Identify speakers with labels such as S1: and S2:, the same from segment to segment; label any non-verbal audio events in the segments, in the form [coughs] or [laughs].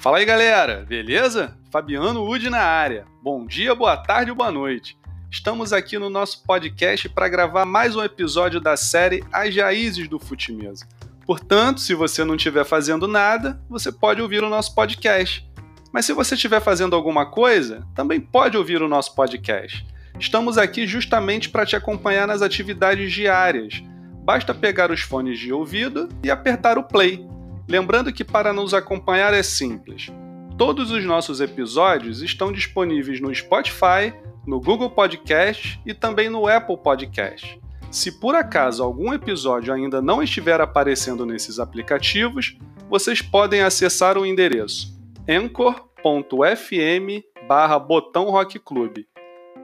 S1: Fala aí galera, beleza? Fabiano Ude na área. Bom dia, boa tarde ou boa noite. Estamos aqui no nosso podcast para gravar mais um episódio da série As Raízes do Futimesa. Portanto, se você não estiver fazendo nada, você pode ouvir o nosso podcast. Mas se você estiver fazendo alguma coisa, também pode ouvir o nosso podcast. Estamos aqui justamente para te acompanhar nas atividades diárias. Basta pegar os fones de ouvido e apertar o play. Lembrando que para nos acompanhar é simples. Todos os nossos episódios estão disponíveis no Spotify, no Google Podcast e também no Apple Podcast. Se por acaso algum episódio ainda não estiver aparecendo nesses aplicativos, vocês podem acessar o endereço anchor.fm barra Botão Rock Club.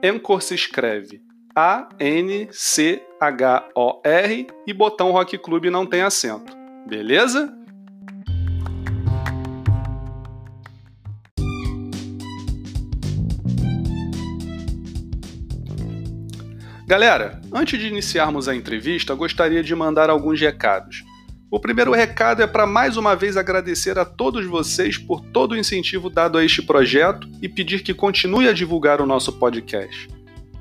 S1: Anchor se escreve A-N-C-H-O-R e Botão Rock Club não tem acento. Beleza? Galera, antes de iniciarmos a entrevista, gostaria de mandar alguns recados. O primeiro recado é para mais uma vez agradecer a todos vocês por todo o incentivo dado a este projeto e pedir que continue a divulgar o nosso podcast.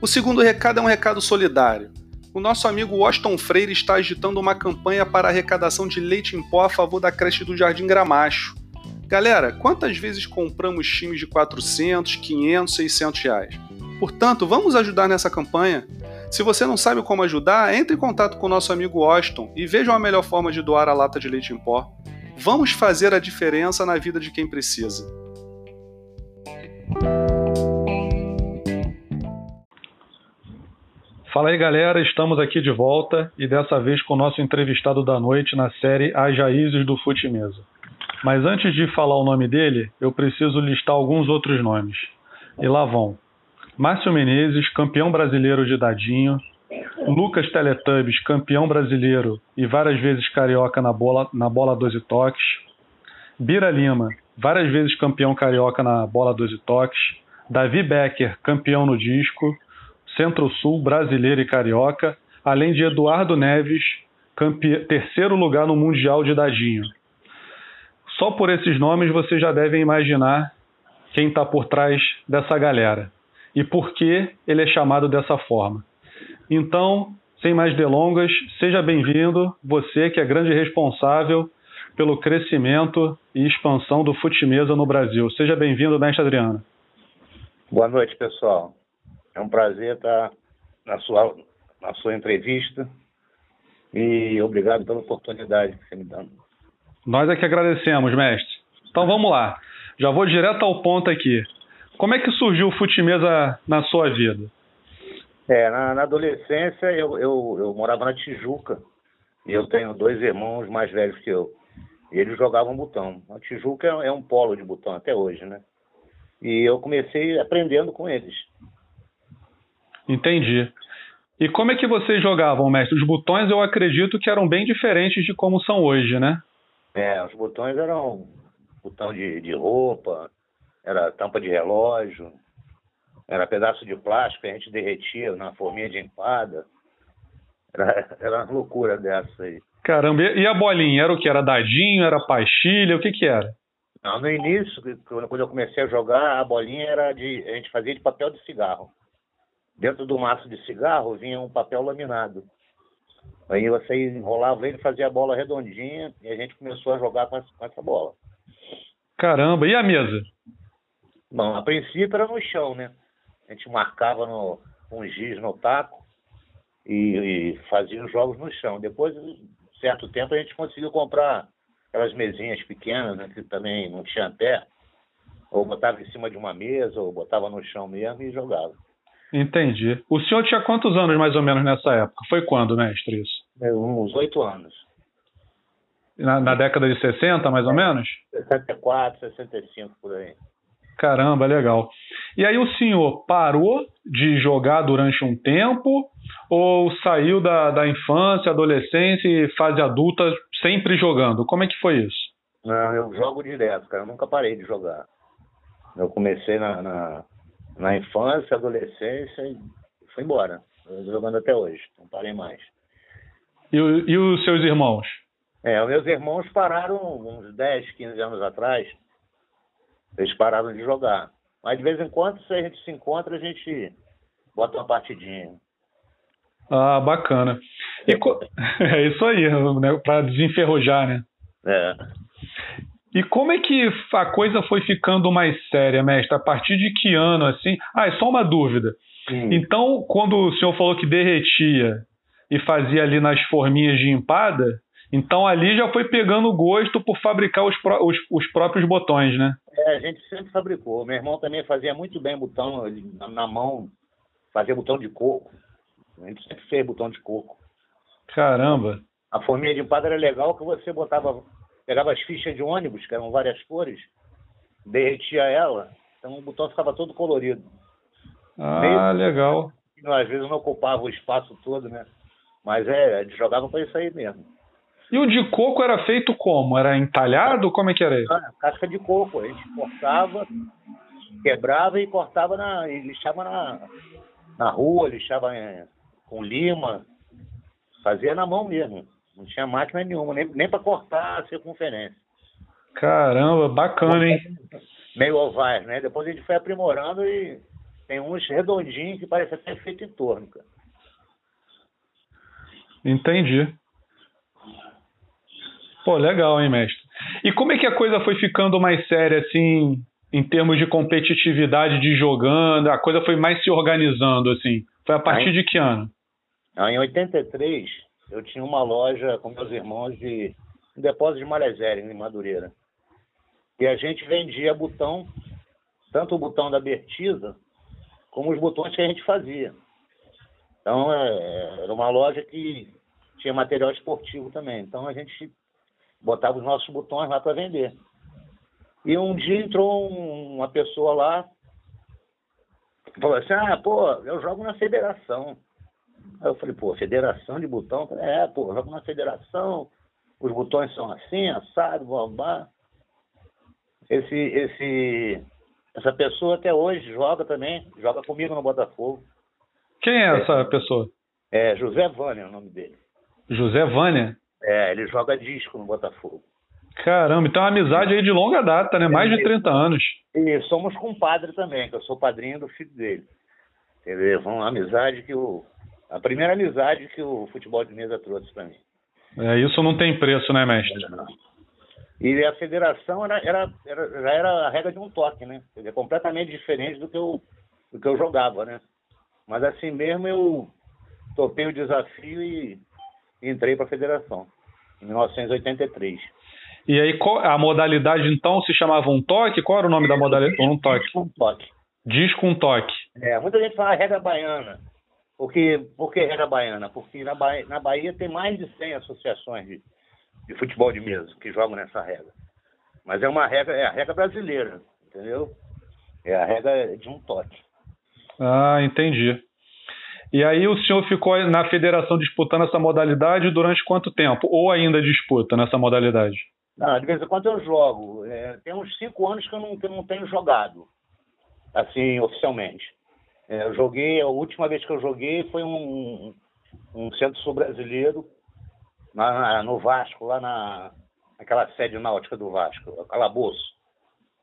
S1: O segundo recado é um recado solidário. O nosso amigo Washington Freire está agitando uma campanha para arrecadação de leite em pó a favor da creche do Jardim Gramacho. Galera, quantas vezes compramos times de 400, 500, 600 reais? Portanto, vamos ajudar nessa campanha. Se você não sabe como ajudar, entre em contato com o nosso amigo Washington e veja a melhor forma de doar a lata de leite em pó. Vamos fazer a diferença na vida de quem precisa. Fala aí galera, estamos aqui de volta e dessa vez com o nosso entrevistado da noite na série As Raízes do Fute Mesa. Mas antes de falar o nome dele, eu preciso listar alguns outros nomes. E lá vão. Márcio Menezes, campeão brasileiro de dadinho. Lucas Teletubbies, campeão brasileiro e várias vezes carioca na bola, na bola 12 toques. Bira Lima, várias vezes campeão carioca na bola 12 toques. Davi Becker, campeão no disco. Centro-Sul, brasileiro e carioca. Além de Eduardo Neves, terceiro lugar no Mundial de Dadinho. Só por esses nomes você já deve imaginar quem está por trás dessa galera e por que ele é chamado dessa forma. Então, sem mais delongas, seja bem-vindo, você que é grande responsável pelo crescimento e expansão do Futimesa no Brasil. Seja bem-vindo, mestre Adriano.
S2: Boa noite, pessoal. É um prazer estar na sua, na sua entrevista e obrigado pela oportunidade que você me dá.
S1: Nós é que agradecemos, mestre. Então vamos lá. Já vou direto ao ponto aqui. Como é que surgiu o Futimesa na sua vida?
S2: É, na, na adolescência eu, eu, eu, morava na Tijuca e eu tenho dois irmãos mais velhos que eu. E eles jogavam botão. A Tijuca é, é um polo de botão até hoje, né? E eu comecei aprendendo com eles.
S1: Entendi. E como é que vocês jogavam, mestre? Os botões eu acredito que eram bem diferentes de como são hoje, né?
S2: É, os botões eram botão de, de roupa, era tampa de relógio, era pedaço de plástico que a gente derretia na forminha de empada. Era, era uma loucura dessa aí.
S1: Caramba, e a bolinha? Era o que? Era dadinho? Era pastilha? O que que era?
S2: Não, no início, quando eu comecei a jogar, a bolinha era de. A gente fazia de papel de cigarro. Dentro do maço de cigarro vinha um papel laminado. Aí você enrolava ele, fazia a bola redondinha e a gente começou a jogar com essa bola.
S1: Caramba, e a mesa?
S2: Bom, a princípio era no chão, né? A gente marcava no, um giz no taco e, e fazia os jogos no chão. Depois, certo tempo, a gente conseguiu comprar aquelas mesinhas pequenas, né, que também não tinha pé. Ou botava em cima de uma mesa, ou botava no chão mesmo e jogava.
S1: Entendi. O senhor tinha quantos anos mais ou menos nessa época? Foi quando, mestre, isso?
S2: É, uns oito anos.
S1: Na, na, década de 60, mais ou menos?
S2: 64, 65, por aí.
S1: Caramba, legal. E aí o senhor parou de jogar durante um tempo ou saiu da, da infância, adolescência e fase adulta sempre jogando? Como é que foi isso?
S2: Não, eu jogo direto, cara. Eu nunca parei de jogar. Eu comecei na, na, na infância, adolescência e fui embora. Jogando até hoje, não parei mais.
S1: E, e os seus irmãos?
S2: É, os meus irmãos pararam uns 10, 15 anos atrás Eles pararam de jogar. Mas de vez em quando, se a gente se encontra, a gente bota uma partidinha.
S1: Ah, bacana. E co... [laughs] É isso aí, né? para desenferrujar, né?
S2: É.
S1: E como é que a coisa foi ficando mais séria, mestre? A partir de que ano, assim? Ah, é só uma dúvida. Hum. Então, quando o senhor falou que derretia e fazia ali nas forminhas de empada, então ali já foi pegando gosto por fabricar os, os, os próprios botões, né?
S2: É, a gente sempre fabricou. Meu irmão também fazia muito bem botão na mão, fazia botão de coco. A gente sempre fez botão de coco.
S1: Caramba!
S2: A forminha de empada era legal que você botava, pegava as fichas de ônibus, que eram várias cores, derretia ela, então o botão ficava todo colorido.
S1: Ah, Meio, legal.
S2: Às vezes não ocupava o espaço todo, né? Mas é, eles jogavam para isso aí mesmo.
S1: E o de coco era feito como? Era entalhado? Como é que era isso?
S2: Ah, casca de coco. A gente cortava, quebrava e cortava na. e lixava na, na rua, lixava é, com lima. Fazia na mão mesmo. Não tinha máquina nenhuma, nem, nem para cortar a circunferência.
S1: Caramba, bacana, hein?
S2: Meio ovais, né? Depois a gente foi aprimorando e tem uns redondinhos que parece até feito em torno, cara.
S1: Entendi. Pô, legal, hein, mestre? E como é que a coisa foi ficando mais séria, assim, em termos de competitividade de jogando? A coisa foi mais se organizando, assim? Foi a partir de que ano?
S2: Em 83, eu tinha uma loja com meus irmãos de um depósito de malezéria em Madureira. E a gente vendia botão, tanto o botão da Bertiza, como os botões que a gente fazia. Então, é, era uma loja que tinha material esportivo também. Então, a gente botava os nossos botões lá para vender. E um dia entrou uma pessoa lá, falou assim, ah, pô, eu jogo na federação. Aí eu falei, pô, federação de botão? Falei, é, pô, eu jogo na federação, os botões são assim, assado, blá, Esse, esse, essa pessoa até hoje joga também, joga comigo no Botafogo.
S1: Quem é, é essa pessoa?
S2: É José Vânia é o nome dele.
S1: José Vânia?
S2: É, ele joga disco no Botafogo.
S1: Caramba, então é uma amizade aí de longa data, né? Mais de 30 anos.
S2: E somos compadre também, que eu sou padrinho do filho dele. Entendeu? Foi uma amizade que o. A primeira amizade que o futebol de mesa trouxe para mim.
S1: É, isso não tem preço, né, mestre? Não.
S2: E a federação era, era, era, já era a regra de um toque, né? É completamente diferente do que eu, do que eu jogava, né? Mas assim mesmo eu topei o desafio e entrei para a federação, em 1983.
S1: E aí a modalidade então se chamava um toque? Qual era o nome da modalidade?
S2: Um toque. Um toque.
S1: Disco um toque.
S2: É, muita gente fala regra baiana. Porque, por que regra baiana? Porque na Bahia, na Bahia tem mais de 100 associações de, de futebol de mesa que jogam nessa regra. Mas é uma regra, é a regra brasileira, entendeu? É a regra de um toque.
S1: Ah, entendi. E aí o senhor ficou na federação disputando essa modalidade durante quanto tempo? Ou ainda disputa nessa modalidade?
S2: Não, de vez em quando eu jogo. É, tem uns cinco anos que eu, não, que eu não tenho jogado, assim, oficialmente. É, eu joguei, a última vez que eu joguei foi um, um centro-sul brasileiro, na, no Vasco, lá na, naquela sede náutica do Vasco, Calabouço.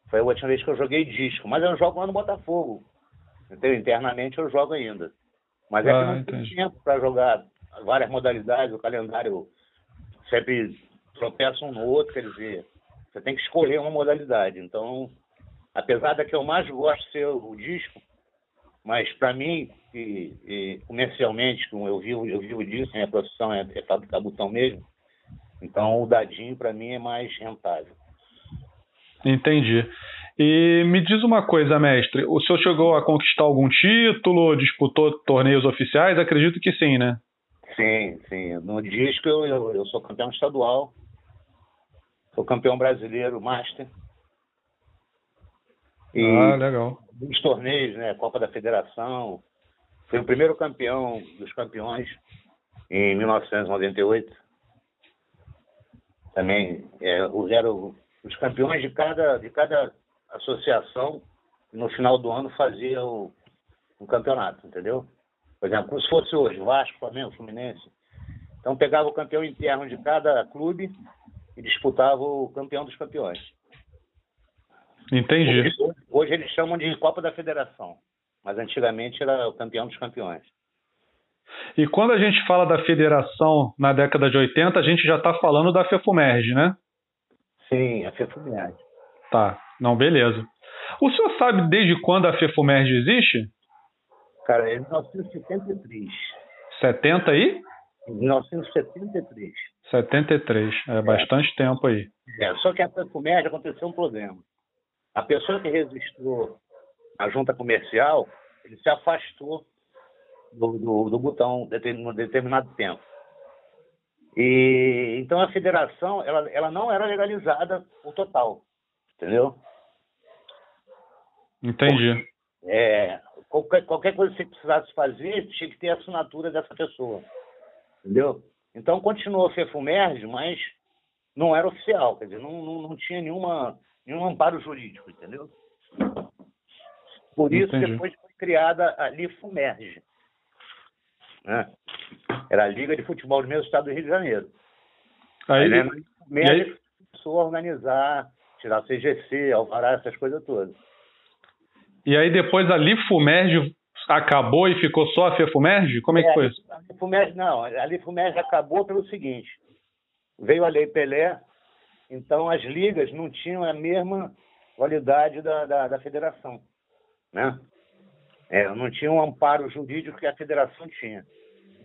S2: Foi a última vez que eu joguei disco, mas eu jogo lá no Botafogo. Então, internamente eu jogo ainda. Mas é ah, que não tem tempo para jogar várias modalidades, o calendário sempre tropeça um no outro, quer dizer, você tem que escolher uma modalidade. Então, apesar da que eu mais gosto de ser o disco, mas para mim, e, e, comercialmente, como eu vivo, eu vivo disso, minha profissão é, é fabricar botão mesmo, então o dadinho para mim é mais rentável.
S1: Entendi. E me diz uma coisa, mestre, o senhor chegou a conquistar algum título, disputou torneios oficiais? Acredito que sim, né?
S2: Sim, sim. No disco eu, eu, eu sou campeão estadual, sou campeão brasileiro Master.
S1: E ah, legal.
S2: Os torneios, né? Copa da Federação. Fui o primeiro campeão dos campeões em 1998. Também é, eram os campeões de cada, de cada associação, no final do ano, fazia o, um campeonato, entendeu? Por exemplo, como se fosse hoje, Vasco, Flamengo, Fluminense. Então pegava o campeão interno de cada clube e disputava o campeão dos campeões.
S1: Entendi.
S2: Hoje, hoje eles chamam de Copa da Federação, mas antigamente era o campeão dos campeões.
S1: E quando a gente fala da federação na década de 80, a gente já está falando da FEFUMERG, né?
S2: Sim, a FEFUMERG.
S1: Tá, não, beleza. O senhor sabe desde quando a FEFUMERG existe?
S2: Cara, é 1973.
S1: 70 aí?
S2: 1973.
S1: 73, é, é bastante tempo aí.
S2: É, só que a FEFUMERG aconteceu um problema. A pessoa que registrou a junta comercial, ele se afastou do, do, do botão em determinado tempo. E então a federação ela, ela não era legalizada o total, entendeu?
S1: Entendi.
S2: É, qualquer, qualquer coisa que você precisasse fazer tinha que ter a assinatura dessa pessoa, entendeu? Então continuou a FEFUMERG, mas não era oficial, quer dizer, não, não, não tinha nenhuma, nenhum amparo jurídico, entendeu? Por isso Entendi. depois foi criada a LIFUMERG, né? Era a Liga de Futebol do mesmo estado do Rio de Janeiro. Aí, né, aí, aí começou a organizar, tirar CGC, Alvará, essas coisas todas.
S1: E aí depois a Lifumerge acabou e ficou só a FEFUMERG? Como é, é que foi isso?
S2: A Lifumerge, não, a Lifumerge acabou pelo seguinte, veio a Lei Pelé, então as ligas não tinham a mesma qualidade da, da, da federação, né? É, não tinha um amparo jurídico que a federação tinha.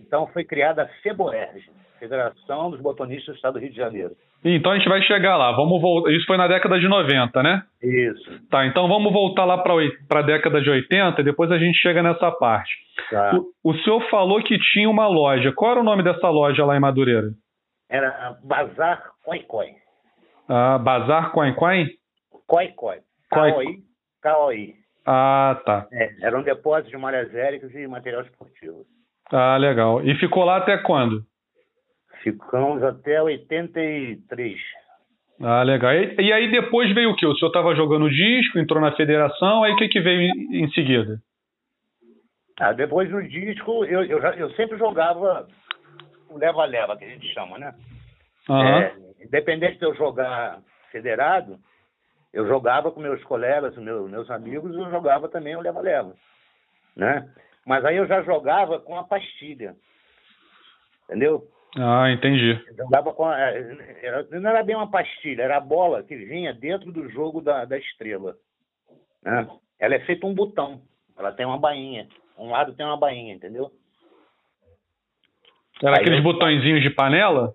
S2: Então foi criada a FEBOERG, Federação dos Botonistas do Estado do Rio de Janeiro.
S1: Então a gente vai chegar lá. Vamos voltar. Isso foi na década de 90, né?
S2: Isso.
S1: Tá, então vamos voltar lá para a década de 80 e depois a gente chega nessa parte. Tá. O, o senhor falou que tinha uma loja. Qual era o nome dessa loja lá em Madureira?
S2: Era Bazar Coicoi.
S1: Ah, Bazar Coicoi?
S2: Coicoi. K-O-I. K-O-I.
S1: Ah, tá.
S2: É, era um depósito de malhas aéreas e material esportivo.
S1: Ah, legal. E ficou lá até quando?
S2: Ficamos até 83.
S1: Ah, legal. E, e aí depois veio o quê? O senhor estava jogando disco, entrou na federação, aí o que, que veio em, em seguida?
S2: Ah, depois do disco, eu, eu, já, eu sempre jogava o leva-leva, que a gente chama, né?
S1: Uhum. É,
S2: independente de eu jogar federado, eu jogava com meus colegas, meus, meus amigos, eu jogava também o leva-leva, né? Mas aí eu já jogava com a pastilha, entendeu?
S1: Ah, entendi.
S2: Com a, era, não era bem uma pastilha, era a bola que vinha dentro do jogo da, da estrela, né? Ela é feita um botão, ela tem uma bainha, um lado tem uma bainha, entendeu?
S1: Era aí aqueles eu... botõezinhos de panela?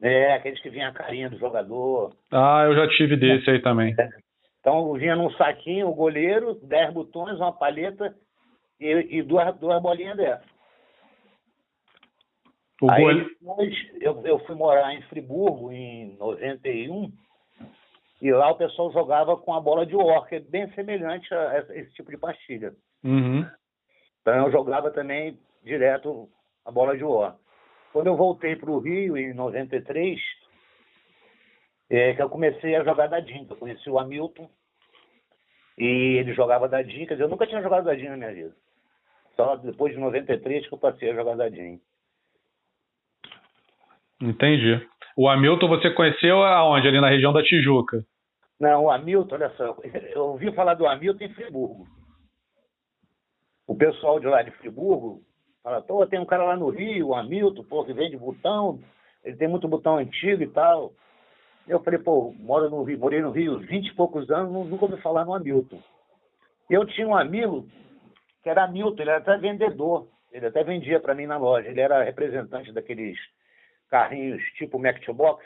S2: É, aqueles que vinha a carinha do jogador.
S1: Ah, eu já tive desse aí também. É.
S2: Então vinha num saquinho o goleiro, dez botões, uma paleta e, e duas, duas bolinhas dessas. O aí gole... depois eu, eu fui morar em Friburgo em 91 e lá o pessoal jogava com a bola de or, que é bem semelhante a esse tipo de pastilha.
S1: Uhum.
S2: Então eu jogava também direto a bola de or. Quando eu voltei para o Rio, em 93, é que eu comecei a jogar dadinho. Eu conheci o Hamilton e ele jogava dadinho. Quer dizer, eu nunca tinha jogado dadinho na minha vida. Só depois de 93 que eu passei a jogar dadinho.
S1: Entendi. O Hamilton você conheceu aonde? Ali na região da Tijuca?
S2: Não, o Hamilton, olha só, [laughs] eu ouvi falar do Hamilton em Friburgo. O pessoal de lá de Friburgo Fala, pô, tem um cara lá no Rio, o Hamilton, pô, que vende botão, ele tem muito botão antigo e tal. Eu falei, pô, moro no Rio, morei no Rio 20 e poucos anos, nunca ouvi falar no Hamilton. Eu tinha um amigo que era Hamilton, ele era até vendedor, ele até vendia para mim na loja, ele era representante daqueles carrinhos tipo Mac Box,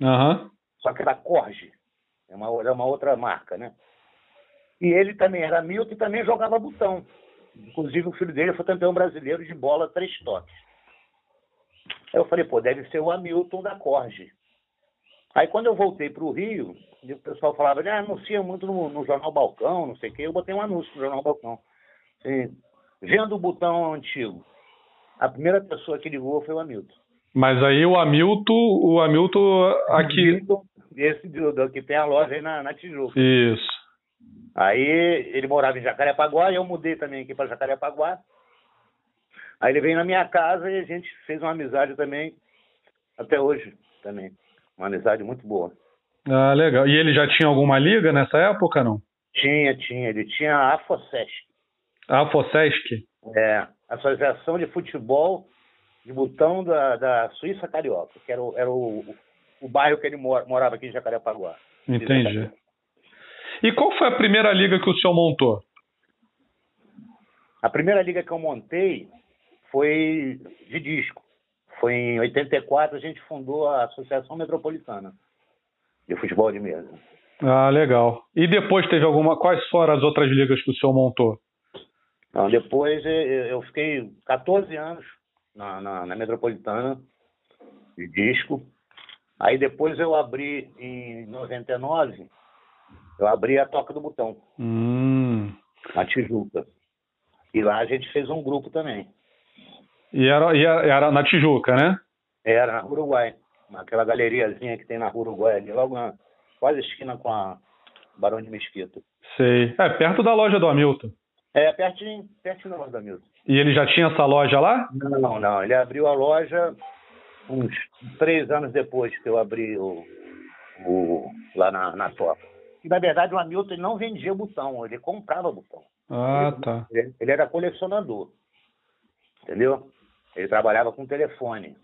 S1: uhum.
S2: só que era Corge, é uma, é uma outra marca, né? E ele também era Hamilton e também jogava botão. Inclusive, o filho dele foi campeão brasileiro de bola três toques. Aí eu falei, pô, deve ser o Hamilton da Corge. Aí quando eu voltei para o Rio, o pessoal falava, ah, anuncia muito no, no, Jornal Balcão, não sei o quê. Eu botei um anúncio no Jornal Balcão. Assim, vendo o botão antigo. A primeira pessoa que ligou foi o Hamilton.
S1: Mas aí o Hamilton, o Hamilton aqui.
S2: Esse do, do, que tem a loja aí na, na Tijuca.
S1: Isso.
S2: Aí ele morava em Jacarepaguá e eu mudei também aqui para Jacarepaguá. Aí ele veio na minha casa e a gente fez uma amizade também, até hoje também. Uma amizade muito boa.
S1: Ah, legal. E ele já tinha alguma liga nessa época, não?
S2: Tinha, tinha. Ele tinha a AFOSESC.
S1: A AFOSESC?
S2: É, Associação de Futebol de Botão da, da Suíça Carioca, que era o, era o, o bairro que ele morava aqui em Jacarepaguá.
S1: Entendi. E qual foi a primeira liga que o senhor montou?
S2: A primeira liga que eu montei foi de disco. Foi em 84 a gente fundou a Associação Metropolitana de Futebol de Mesa.
S1: Ah, legal. E depois teve alguma. Quais foram as outras ligas que o senhor montou?
S2: Não, depois eu fiquei 14 anos na, na, na Metropolitana de disco. Aí depois eu abri em 99, eu abri a Toca do Botão.
S1: Hum.
S2: Na Tijuca. E lá a gente fez um grupo também.
S1: E era, e era na Tijuca, né?
S2: Era na Uruguai. Naquela galeriazinha que tem na Uruguai ali, logo na, quase esquina com a Barão de Mesquita.
S1: Sei. É, perto da loja do Hamilton.
S2: É, pertinho, pertinho da loja do Hamilton.
S1: E ele já tinha essa loja lá?
S2: Não, não. Ele abriu a loja uns três anos depois que eu abri o, o lá na, na Topa. E, na verdade, o Hamilton não vendia botão, ele comprava botão.
S1: Ah,
S2: ele,
S1: tá.
S2: Ele, ele, era colecionador. Entendeu? Ele trabalhava com telefone.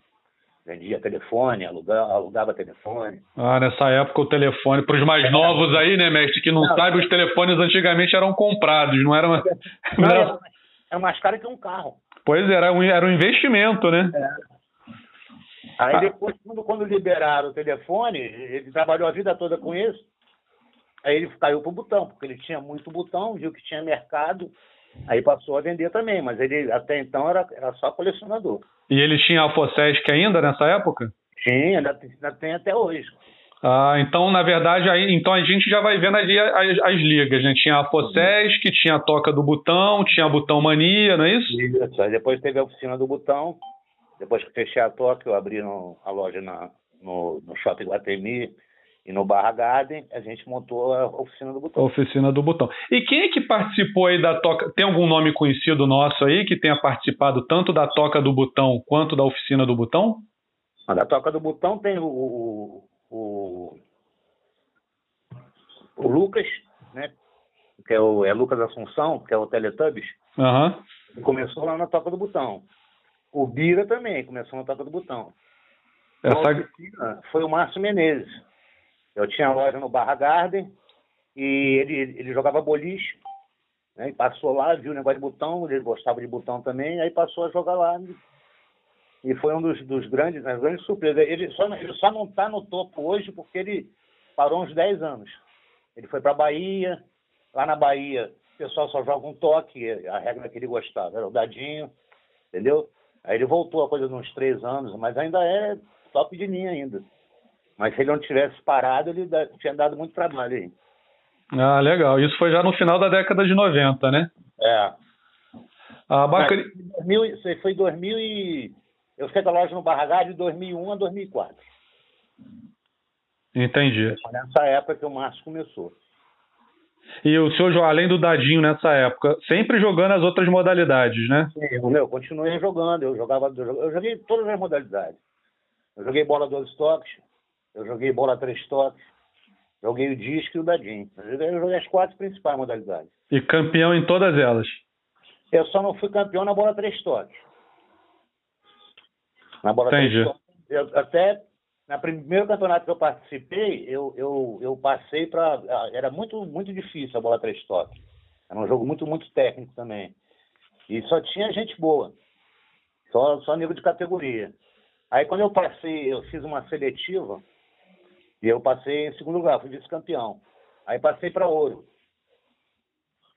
S2: Vendia telefone, alugava, alugava telefone.
S1: Ah, nessa época o telefone, para os mais novos aí, né, mestre, que não, não sabe, os telefones antigamente eram comprados, não era uma...
S2: Não, [laughs] era, era mais caro que um carro.
S1: Pois era, um, era um investimento, né?
S2: É. Aí depois, quando, quando liberaram o telefone, ele trabalhou a vida toda com isso, aí ele caiu pro botão, porque ele tinha muito botão, viu que tinha mercado, aí passou a vender também, mas ele até então era, era só colecionador.
S1: E ele tinha a Fossesc ainda nessa época?
S2: Tinha, ainda, ainda tem até hoje.
S1: Ah, então, na verdade, aí, então a gente já vai vendo ali as, as ligas, né? Tinha a Fossesc, tinha a Toca do Botão, tinha a Botão Mania, não é isso?
S2: Isso, aí depois teve a Oficina do Botão, depois que fechei a Toca, eu abri no, a loja na, no, no Shopping Guatemi e no Barra Garden, a gente montou a Oficina do Botão.
S1: Oficina do Botão. E quem é que participou aí da Toca? Tem algum nome conhecido nosso aí que tenha participado tanto da Toca do Botão quanto da Oficina do Botão?
S2: A da Toca do Botão tem o, o o, o Lucas, né? Que é o é Lucas Assunção, que é o Teletubbies.
S1: Uhum.
S2: Começou lá na Toca do Botão. O Bira também começou na Toca do Botão.
S1: Essa...
S2: Foi o Márcio Menezes. Eu tinha loja no Barra Garden e ele, ele jogava boliche. Né, e passou lá, viu o negócio de botão, ele gostava de botão também, aí passou a jogar lá e foi um dos, dos grandes, das grandes surpresas. Ele só, ele só não está no topo hoje porque ele parou uns 10 anos. Ele foi para a Bahia, lá na Bahia o pessoal só joga um toque, a regra que ele gostava era o dadinho, entendeu? Aí ele voltou a coisa de uns três anos, mas ainda é top de linha ainda. Mas se ele não tivesse parado, ele tinha dado muito trabalho aí.
S1: Ah, legal. Isso foi já no final da década de 90, né?
S2: É.
S1: Ah, bacana.
S2: Mas, foi 2000 e eu fiquei da loja no Barra de 2001 a 2004.
S1: Entendi.
S2: Foi nessa época que o Márcio começou.
S1: E o senhor, além do dadinho nessa época, sempre jogando as outras modalidades, né?
S2: Sim, eu continuei jogando. Eu jogava, eu joguei todas as modalidades. Eu joguei bola dois toques, eu joguei bola três toques, joguei o disco e o dadinho. Eu joguei as quatro principais modalidades.
S1: E campeão em todas elas?
S2: Eu só não fui campeão na bola três toques. Na bola
S1: Entendi.
S2: Eu, até na primeiro campeonato que eu participei, eu, eu, eu passei para. Era muito, muito difícil a bola três toques. Era um jogo muito, muito técnico também. E só tinha gente boa. Só, só nível de categoria. Aí quando eu passei, eu fiz uma seletiva e eu passei em segundo lugar, fui vice-campeão. Aí passei para ouro.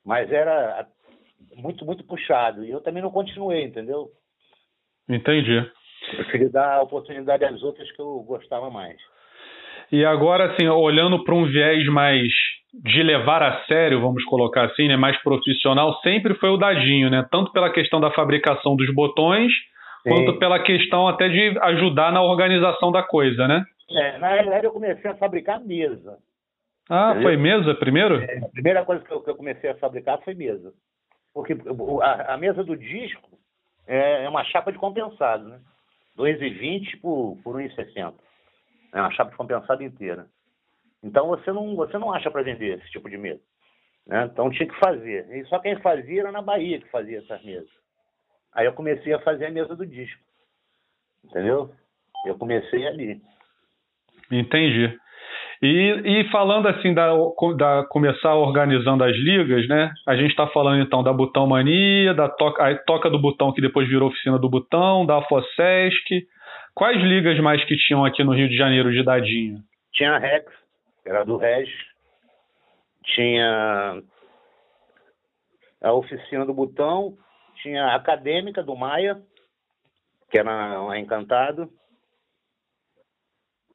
S2: Mas era muito, muito puxado. E eu também não continuei, entendeu?
S1: Entendi.
S2: Preferi [laughs] dar oportunidade às outras que eu gostava mais.
S1: E agora, assim, olhando para um viés mais de levar a sério, vamos colocar assim, né, mais profissional, sempre foi o dadinho, né? Tanto pela questão da fabricação dos botões, Sim. quanto pela questão até de ajudar na organização da coisa, né?
S2: É, na realidade eu comecei a fabricar mesa.
S1: Ah, Entendeu? foi mesa primeiro?
S2: É, a primeira coisa que eu, que eu, comecei a fabricar foi mesa. Porque a, a mesa do disco é, é uma chapa de compensado, né? 2,20 por, por 1,60. É uma chapa compensada inteira. Então você não, você não acha para vender esse tipo de mesa. Né? Então tinha que fazer. E só quem fazia era na Bahia que fazia essas mesas. Aí eu comecei a fazer a mesa do disco. Entendeu? Eu comecei ali.
S1: Entendi. E, e falando assim da, da começar organizando as ligas, né? A gente está falando então da Butão Mania, da toca, a Toca do Butão que depois virou oficina do Butão, da Fossesc. Quais ligas mais que tinham aqui no Rio de Janeiro de dadinho?
S2: Tinha a Rex, era do Regis. Tinha a oficina do Butão, tinha a acadêmica do Maia, que era uma encantado.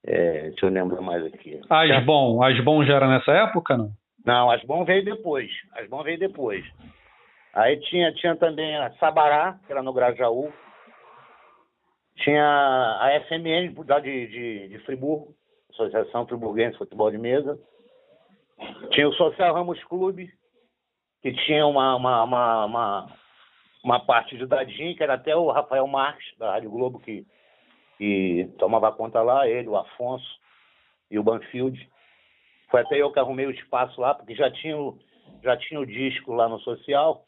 S2: É, deixa eu lembrar mais aqui.
S1: Asbon, Asbon já era nessa época, não?
S2: Não, Asbon veio depois. Asbon veio depois. Aí tinha, tinha também a Sabará, que era no Grajaú. Tinha a FMN de, de, de Friburgo, Associação Friburguense de Futebol de Mesa. Tinha o Social Ramos Clube, que tinha uma, uma, uma, uma, uma parte de dadinho, que era até o Rafael Marques, da Rádio Globo, que que tomava conta lá, ele, o Afonso e o Banfield. Foi até eu que arrumei o espaço lá, porque já tinha, já tinha o disco lá no social,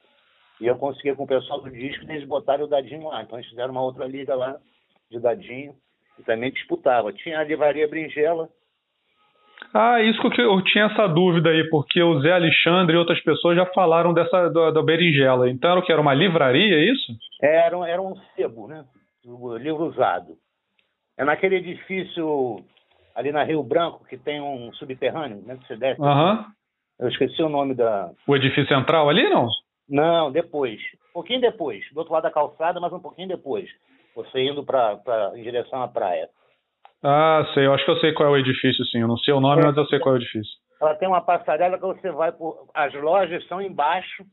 S2: e eu consegui com o pessoal do disco, eles botaram o dadinho lá. Então eles fizeram uma outra liga lá de dadinho, e também disputava. Tinha a livraria Brinjela.
S1: Ah, isso que eu tinha essa dúvida aí, porque o Zé Alexandre e outras pessoas já falaram dessa da, da berinjela. Então era o que? Era uma livraria, é isso?
S2: Era, era um sebo, né? O livro usado. É naquele edifício ali na Rio Branco, que tem um subterrâneo, né? Que você desce.
S1: Uhum.
S2: Eu esqueci o nome da.
S1: O edifício central ali, não?
S2: Não, depois. Um pouquinho depois. Do outro lado da calçada, mas um pouquinho depois. Você indo pra, pra, em direção à praia.
S1: Ah, sei. Eu acho que eu sei qual é o edifício, sim. Eu não sei o nome, é. mas eu sei qual é o edifício.
S2: Ela tem uma passarela que você vai por. As lojas são embaixo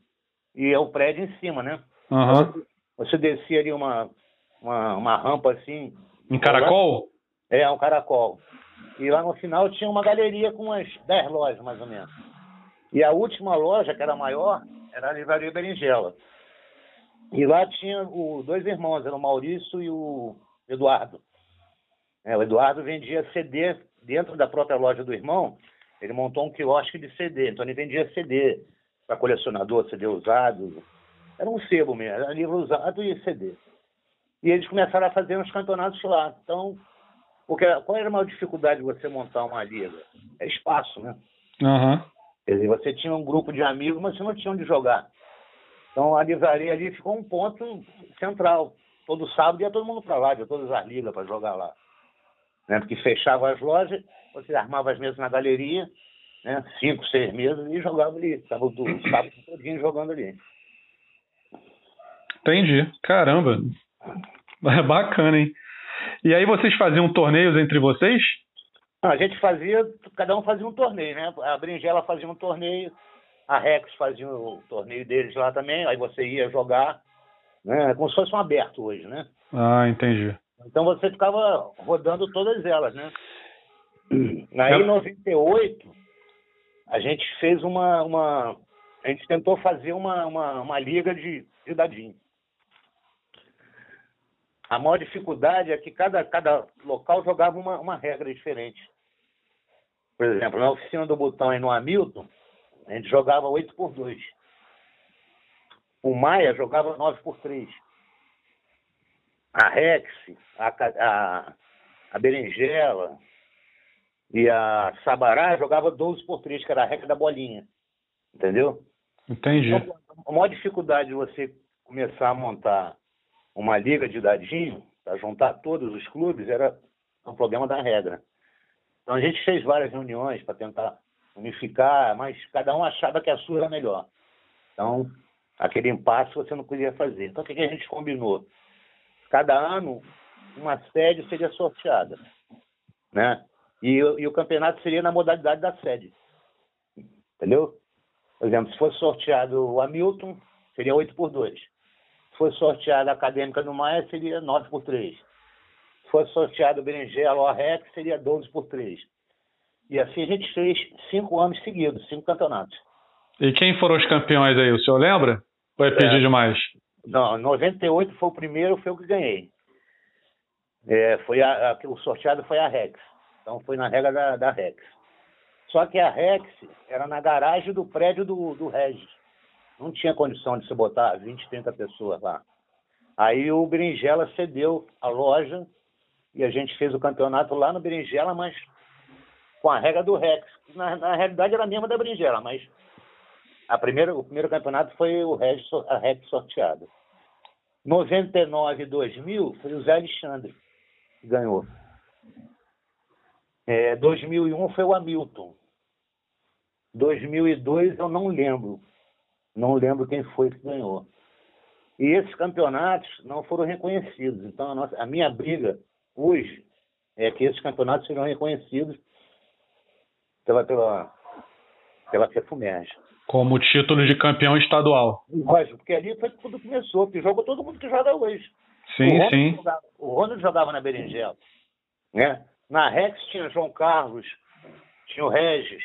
S2: e é o prédio em cima, né?
S1: Uhum.
S2: Você descia ali uma, uma, uma rampa assim,
S1: um caracol?
S2: É, um caracol. E lá no final tinha uma galeria com umas 10 lojas, mais ou menos. E a última loja, que era maior, era a Livraria Berinjela. E lá tinha o, dois irmãos, era o Maurício e o Eduardo. É, o Eduardo vendia CD dentro da própria loja do irmão. Ele montou um quiosque de CD, então ele vendia CD para colecionador, CD usado. Era um sebo mesmo, era livro usado e CD. E eles começaram a fazer uns campeonatos lá. Então, porque, qual era a maior dificuldade de você montar uma liga? É espaço, né?
S1: Uhum.
S2: Quer dizer, você tinha um grupo de amigos, mas você não tinha onde jogar. Então, a livraria ali ficou um ponto central. Todo sábado ia todo mundo para lá, de todas as ligas para jogar lá. Né? Porque fechava as lojas, você armava as mesas na galeria, né? cinco, seis mesas, e jogava ali. Estava o sábado todinho jogando ali.
S1: Entendi. Caramba. [laughs] É bacana, hein? E aí vocês faziam torneios entre vocês?
S2: a gente fazia, cada um fazia um torneio, né? A Brinjela fazia um torneio, a Rex fazia o torneio deles lá também, aí você ia jogar, né? Como se fosse um aberto hoje, né?
S1: Ah, entendi.
S2: Então você ficava rodando todas elas, né? [clears throat] Aí em 98, a gente fez uma, uma. A gente tentou fazer uma, uma, uma liga de, de dadinho. A maior dificuldade é que cada, cada local jogava uma, uma regra diferente. Por exemplo, na oficina do Botão e no Hamilton, a gente jogava 8 por 2. O Maia jogava 9 por 3. A Rex, a, a, a Berinjela e a Sabará jogava 12 por 3, que era a regra da bolinha. Entendeu?
S1: Entendi.
S2: Então, a maior dificuldade de você começar a montar uma liga de dadinho, para juntar todos os clubes, era um problema da regra. Então a gente fez várias reuniões para tentar unificar, mas cada um achava que a sua era melhor. Então, aquele impasse você não podia fazer. Então, o que a gente combinou? Cada ano, uma sede seria sorteada. Né? E, e o campeonato seria na modalidade da sede. Entendeu? Por exemplo, se fosse sorteado o Hamilton, seria 8 por 2 foi sorteada a Acadêmica do Maia, seria 9 por 3. Se fosse sorteado o Berinjela ou a REC, seria 12 por 3. E assim a gente fez cinco anos seguidos, cinco campeonatos.
S1: E quem foram os campeões aí? O senhor lembra? Ou é pedir é, demais?
S2: Não, 98 foi o primeiro, foi o que ganhei. É, foi a, a, o sorteado foi a Rex. Então foi na regra da, da Rex. Só que a Rex era na garagem do prédio do, do Regis. Não tinha condição de se botar 20, 30 pessoas lá. Aí o Berinjela cedeu a loja e a gente fez o campeonato lá no Berinjela, mas com a regra do Rex. Na, na realidade era a mesma da Berinjela, mas a primeira, o primeiro campeonato foi o Rex, a Rex sorteada. 99 e 2000 foi o Zé Alexandre que ganhou. É, 2001 foi o Hamilton. 2002 eu não lembro. Não lembro quem foi que ganhou. E esses campeonatos não foram reconhecidos. Então, a, nossa, a minha briga hoje é que esses campeonatos sejam reconhecidos pela, pela, pela FEFUMERG.
S1: Como título de campeão estadual.
S2: Lógico, porque ali foi tudo começou, que jogou todo mundo que joga hoje.
S1: Sim, o sim.
S2: Jogava, o Ronald jogava na Berinjela. Né? Na Rex tinha João Carlos, tinha o Regis,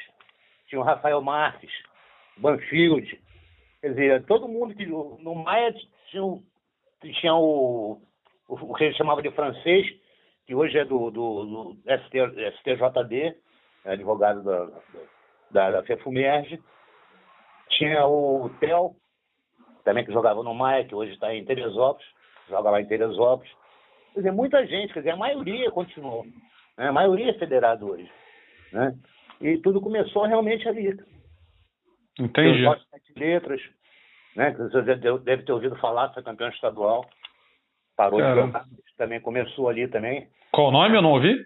S2: tinha o Rafael Marques, Banfield. Quer dizer, todo mundo que. No Maia tinha, tinha o, o, o que ele chamava de francês, que hoje é do, do, do ST, STJD, é advogado da, da, da. Tinha o Theo, também que jogava no Maia, que hoje está em Teresópolis, joga lá em Teresópolis. Quer dizer, muita gente, quer dizer, a maioria continuou. Né? A maioria é federado hoje. Né? E tudo começou realmente ali.
S1: Entendi.
S2: Os sete letras, né? Você deve ter ouvido falar, foi campeão estadual. Parou de jogar, também começou ali também.
S1: Qual o nome? Eu não ouvi?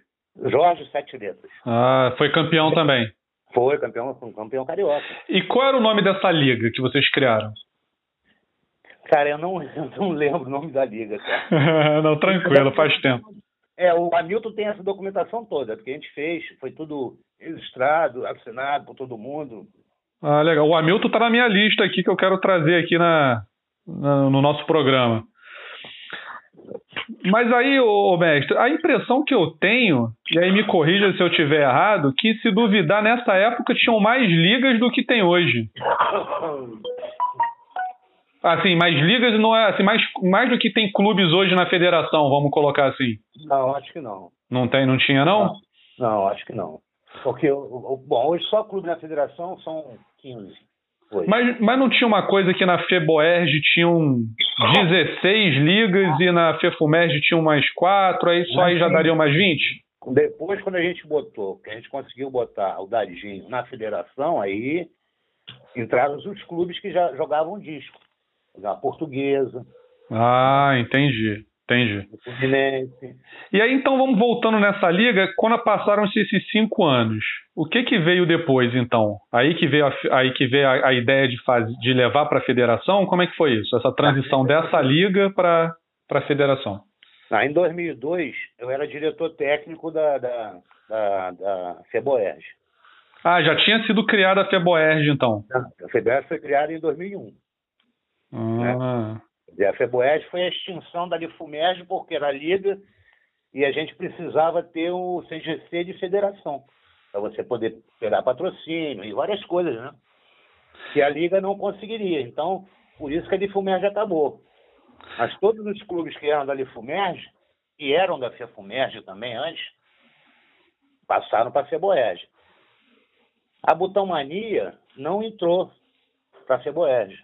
S2: Jorge Sete Letras.
S1: Ah, foi campeão também.
S2: Foi campeão, campeão carioca.
S1: E qual era o nome dessa liga que vocês criaram?
S2: Cara, eu não, eu não lembro o nome da liga,
S1: cara. [laughs] não, tranquilo, faz tempo.
S2: É, o Hamilton tem essa documentação toda, porque a gente fez, foi tudo registrado, assinado por todo mundo.
S1: Ah, legal. O Hamilton tá na minha lista aqui que eu quero trazer aqui na, na no nosso programa. Mas aí, ô, mestre, a impressão que eu tenho, e aí me corrija se eu tiver errado, que se duvidar, nessa época tinham mais ligas do que tem hoje. Assim, mais ligas não é assim, mais, mais do que tem clubes hoje na federação, vamos colocar assim.
S2: Não, acho que não.
S1: Não tem, não tinha não?
S2: Não, não acho que não. Porque, bom, hoje só clube na federação são 15.
S1: Mas, mas não tinha uma coisa que na FEBOERG tinham 16 ligas e na FEFUMERG tinham mais 4, aí só aí já daria mais 20?
S2: Depois, quando a gente botou, que a gente conseguiu botar o Dadinho na federação, aí entraram os clubes que já jogavam disco. A portuguesa.
S1: Ah, entendi. Entendi. E aí, então, vamos voltando nessa liga, quando passaram-se esses cinco anos, o que que veio depois, então? Aí que veio a, aí que veio a, a ideia de, faz, de levar para a federação? Como é que foi isso? Essa transição dessa liga para a federação?
S2: Ah, em 2002, eu era diretor técnico da, da, da, da FEBOERG.
S1: Ah, já tinha sido criada a FEBOERG, então?
S2: A FEBOERG foi criada em 2001. Ah... Né? E a FEBOES foi a extinção da Lifumerge porque era liga e a gente precisava ter o CGC de federação para você poder pegar patrocínio e várias coisas, né? Que a liga não conseguiria. Então, por isso que a Lifumerge acabou. Mas todos os clubes que eram da Lifumerge e eram da FEFUMERGE também antes, passaram para a FEBOERG. A Butão Mania não entrou para a FEBOERG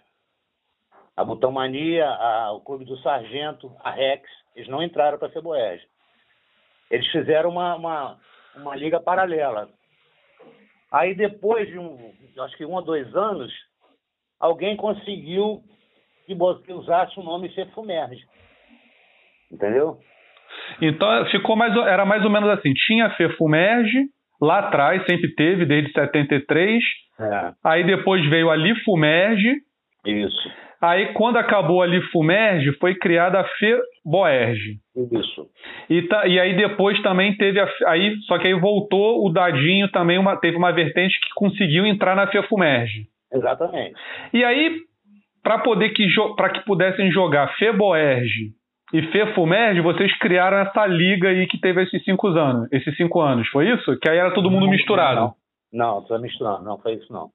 S2: a Butão Mania, a, o Clube do Sargento, a Rex, eles não entraram para a Ceboés. Eles fizeram uma, uma, uma liga paralela. Aí depois de um, acho que um ou dois anos, alguém conseguiu que, que usasse o nome Cefumerge. Entendeu?
S1: Então ficou mais, era mais ou menos assim, tinha Fefumerge, lá atrás, sempre teve, desde 73. É. Aí depois veio a Lifumerge.
S2: Isso.
S1: Aí, quando acabou ali Fumerge, foi criada a FEBOERG.
S2: Isso.
S1: E, tá, e aí depois também teve a. Aí, só que aí voltou o Dadinho também, uma, teve uma vertente que conseguiu entrar na FEFUMERG.
S2: Exatamente.
S1: E aí, para poder que, para que pudessem jogar FEBOERG e FEFUMERG, vocês criaram essa liga aí que teve esses cinco anos. Esses cinco anos, foi isso? Que aí era todo mundo
S2: não,
S1: misturado.
S2: Não, não, não, misturando, não foi isso não.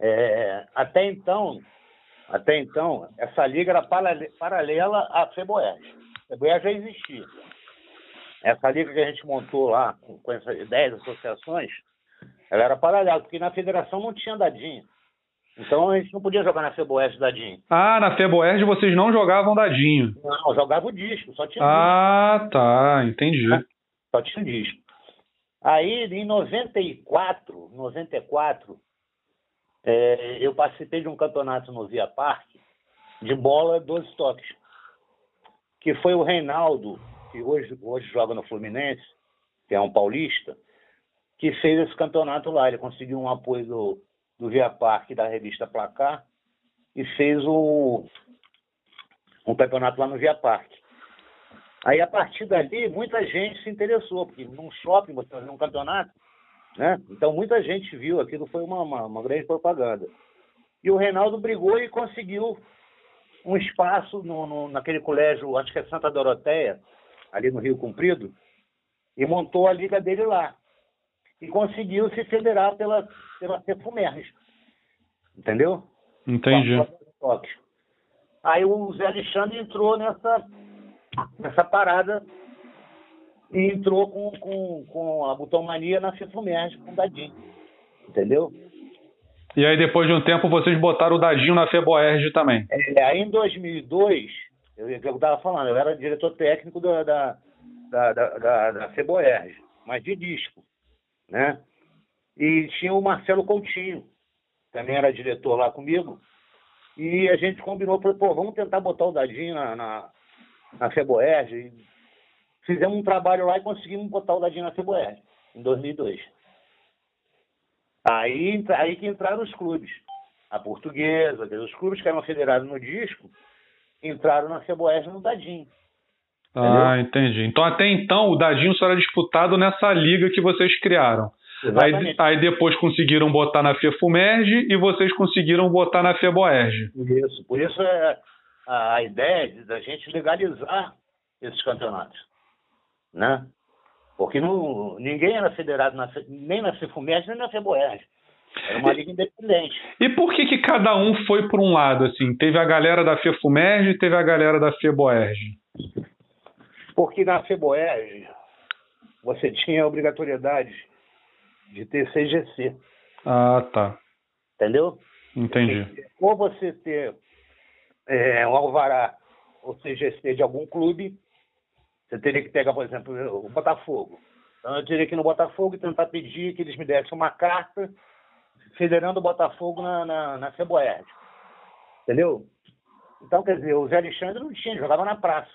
S2: É, até então, até então, essa liga era paralela à FEBOERG. A já existia. Essa liga que a gente montou lá, com, essas 10 associações, Ela era paralhada, porque na federação não tinha dadinho. Então a gente não podia jogar na Feboeste dadinho.
S1: Ah, na Feboeste vocês não jogavam dadinho.
S2: Não, jogava o disco, só tinha
S1: Ah, disco. tá, entendi.
S2: Só tinha disco. Aí, em 94, 94, é, eu participei de um campeonato no Via Parque de bola 12 toques, que foi o Reinaldo, que hoje, hoje joga no Fluminense, que é um paulista, que fez esse campeonato lá. Ele conseguiu um apoio do, do Via Parque da revista Placar e fez o, um campeonato lá no Via Parque. Aí, a partir dali, muita gente se interessou, porque num shopping, você um campeonato, né? Então, muita gente viu, aquilo foi uma, uma, uma grande propaganda. E o Reinaldo brigou e conseguiu um espaço no, no, naquele colégio, acho que é Santa Doroteia, ali no Rio Comprido, e montou a liga dele lá. E conseguiu se federar pela, pela Cefumerges. Entendeu?
S1: Entendi.
S2: Aí o Zé Alexandre entrou nessa, nessa parada e entrou com, com, com a butomania na Cefumerges com o Dadinho. Entendeu?
S1: E aí, depois de um tempo, vocês botaram o Dadinho na Feboerge também.
S2: É, aí, em 2002, eu estava falando, eu era diretor técnico da, da, da, da, da mas de disco, né? E tinha o Marcelo Coutinho, também era diretor lá comigo, e a gente combinou, falou, pô, vamos tentar botar o Dadinho na, na, na. Fizemos um trabalho lá e conseguimos botar o Dadinho na Feboerge, em 2002. Aí, aí que entraram os clubes. A portuguesa, os clubes que eram federados no disco, entraram na Ceboés no Dadinho.
S1: Ah, entendi. Então até então o Dadinho só era disputado nessa liga que vocês criaram. Aí, aí, depois conseguiram botar na FEFUMERGE e vocês conseguiram botar na FEBOERGE.
S2: Isso, por isso é a ideia da gente legalizar esses campeonatos. Né? Porque não, ninguém era federado na, nem na Cefumers nem na Feboerge. Era uma liga independente.
S1: E por que, que cada um foi por um lado? assim? Teve a galera da Fefumerge e teve a galera da Feboerge?
S2: Porque na Feboerge você tinha a obrigatoriedade de ter CGC.
S1: Ah, tá.
S2: Entendeu?
S1: Entendi.
S2: Ou você ter é, um alvará ou CGC de algum clube, você teria que pegar, por exemplo, o Botafogo. Então, eu teria que ir no Botafogo e tentar pedir que eles me dessem uma carta federando o Botafogo na, na, na Ceboerde. Entendeu? Então, quer dizer, o Zé Alexandre não tinha, jogava na praça.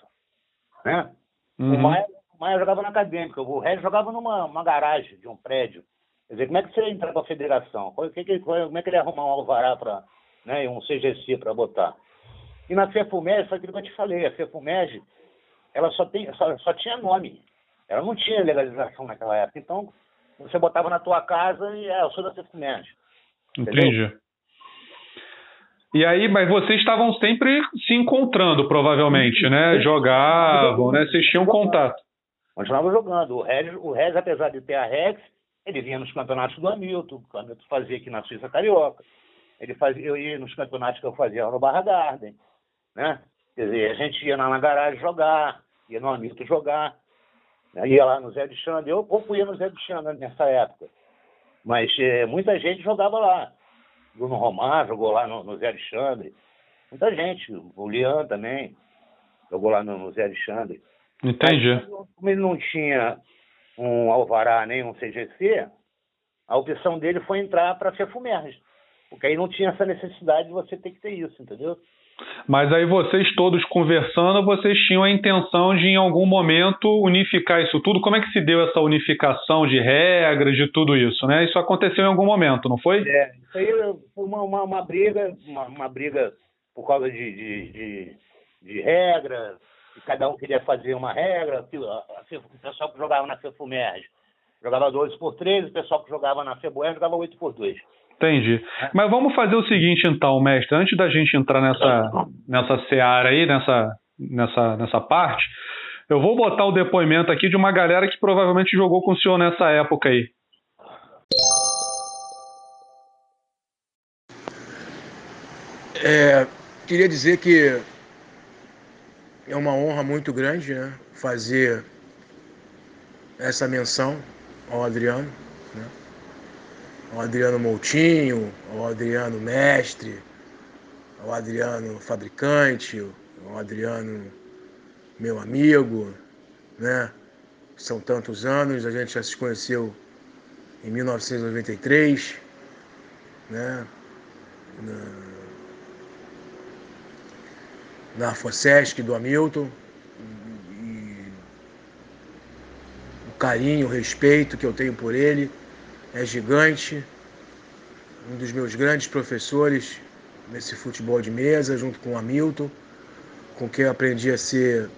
S2: Né? Uhum. O, Maia, o Maia jogava na acadêmica, o Regis jogava numa garagem de um prédio. Quer dizer, como é que você entra para a federação? Como é que, como é que ele ia arrumar um alvará para, né, um CGC para botar? E na FEFUMEG, foi aquilo que eu te falei, a FEFUMEG ela só, tem, só, só tinha nome. Ela não tinha legalização naquela época. Então, você botava na tua casa e é, eu sou da Cefumérgia.
S1: Entendi. E aí, mas vocês estavam sempre se encontrando, provavelmente, né? Jogavam, né? Vocês tinham contato.
S2: Continuava jogando. O Regis, o Regis, apesar de ter a Rex, ele vinha nos campeonatos do Hamilton, o Hamilton fazia aqui na Suíça Carioca. Ele fazia, eu ia nos campeonatos que eu fazia lá no Barra Garden, né? Quer dizer, a gente ia na garagem jogar, ia no Hamilton jogar, né? ia lá no Zé Alexandre. Eu pouco ia no Zé Alexandre nessa época. Mas é, muita gente jogava lá. Bruno Romar jogou lá no, no Zé Alexandre. Muita gente. O Lian também jogou lá no, no Zé Alexandre.
S1: Entendi. Mas,
S2: como ele não tinha um Alvará nem um CGC, a opção dele foi entrar para a Fefumerges. Porque aí não tinha essa necessidade de você ter que ter isso, entendeu?
S1: Mas aí vocês todos conversando, vocês tinham a intenção de em algum momento unificar isso tudo. Como é que se deu essa unificação de regras, de tudo isso, né? Isso aconteceu em algum momento, não foi?
S2: É, isso aí foi uma, uma, uma briga, uma, uma, briga por causa de, de, de, de regras, cada um queria fazer uma regra, o pessoal que jogava na FEFUMERG jogava 12 por 13, o pessoal que jogava na FEBOER jogava 8 por 2.
S1: Entendi. Mas vamos fazer o seguinte então, mestre, antes da gente entrar nessa, nessa seara aí, nessa, nessa, nessa parte, eu vou botar o depoimento aqui de uma galera que provavelmente jogou com o senhor nessa época aí.
S3: É, queria dizer que é uma honra muito grande né, fazer essa menção ao Adriano. Ao Adriano Moutinho, ao Adriano Mestre, ao Adriano Fabricante, ao Adriano meu amigo, né? São tantos anos, a gente já se conheceu em 1993, né? Na, na Fosesc do Hamilton. O carinho, o respeito que eu tenho por ele é gigante. Um dos meus grandes professores nesse futebol de mesa, junto com o Hamilton, com quem eu aprendi a ser,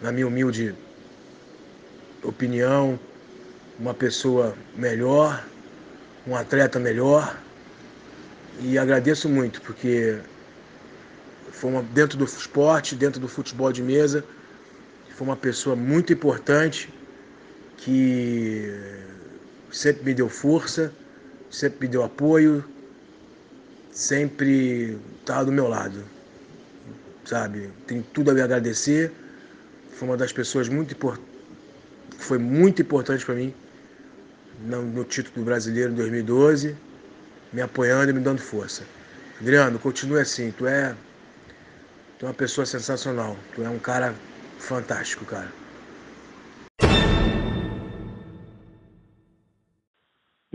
S3: na minha humilde opinião, uma pessoa melhor, um atleta melhor. E agradeço muito, porque foi uma, dentro do esporte, dentro do futebol de mesa, foi uma pessoa muito importante que sempre me deu força, sempre me deu apoio, sempre estava do meu lado, sabe? Tenho tudo a me agradecer. Foi uma das pessoas muito importantes, foi muito importante para mim no, no título brasileiro em 2012, me apoiando e me dando força. Adriano, continue assim, tu é, tu é uma pessoa sensacional, tu é um cara fantástico, cara.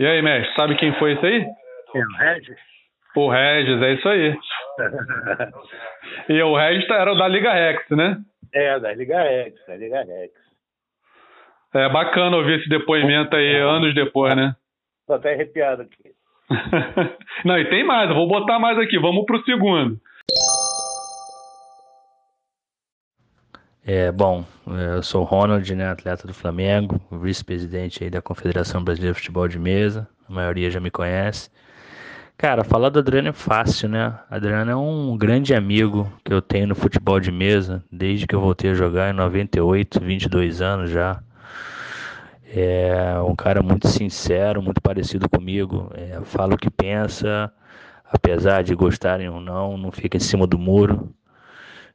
S1: E aí, mestre, sabe quem foi esse aí?
S2: É o Regis.
S1: O Regis, é isso aí. e o Regis era o da Liga Rex, né?
S2: É, da Liga Rex, da Liga Rex.
S1: É bacana ouvir esse depoimento aí anos depois, né?
S2: Tô até arrepiado aqui. [laughs]
S1: Não, e tem mais, eu vou botar mais aqui, vamos pro segundo.
S4: É, bom, eu sou o Ronald, né, atleta do Flamengo, vice-presidente aí da Confederação Brasileira de Futebol de Mesa, a maioria já me conhece. Cara, falar do Adriano é fácil, né? Adriano é um grande amigo que eu tenho no futebol de mesa, desde que eu voltei a jogar em 98, 22 anos já. É um cara muito sincero, muito parecido comigo. É, fala o que pensa, apesar de gostarem ou não, não fica em cima do muro.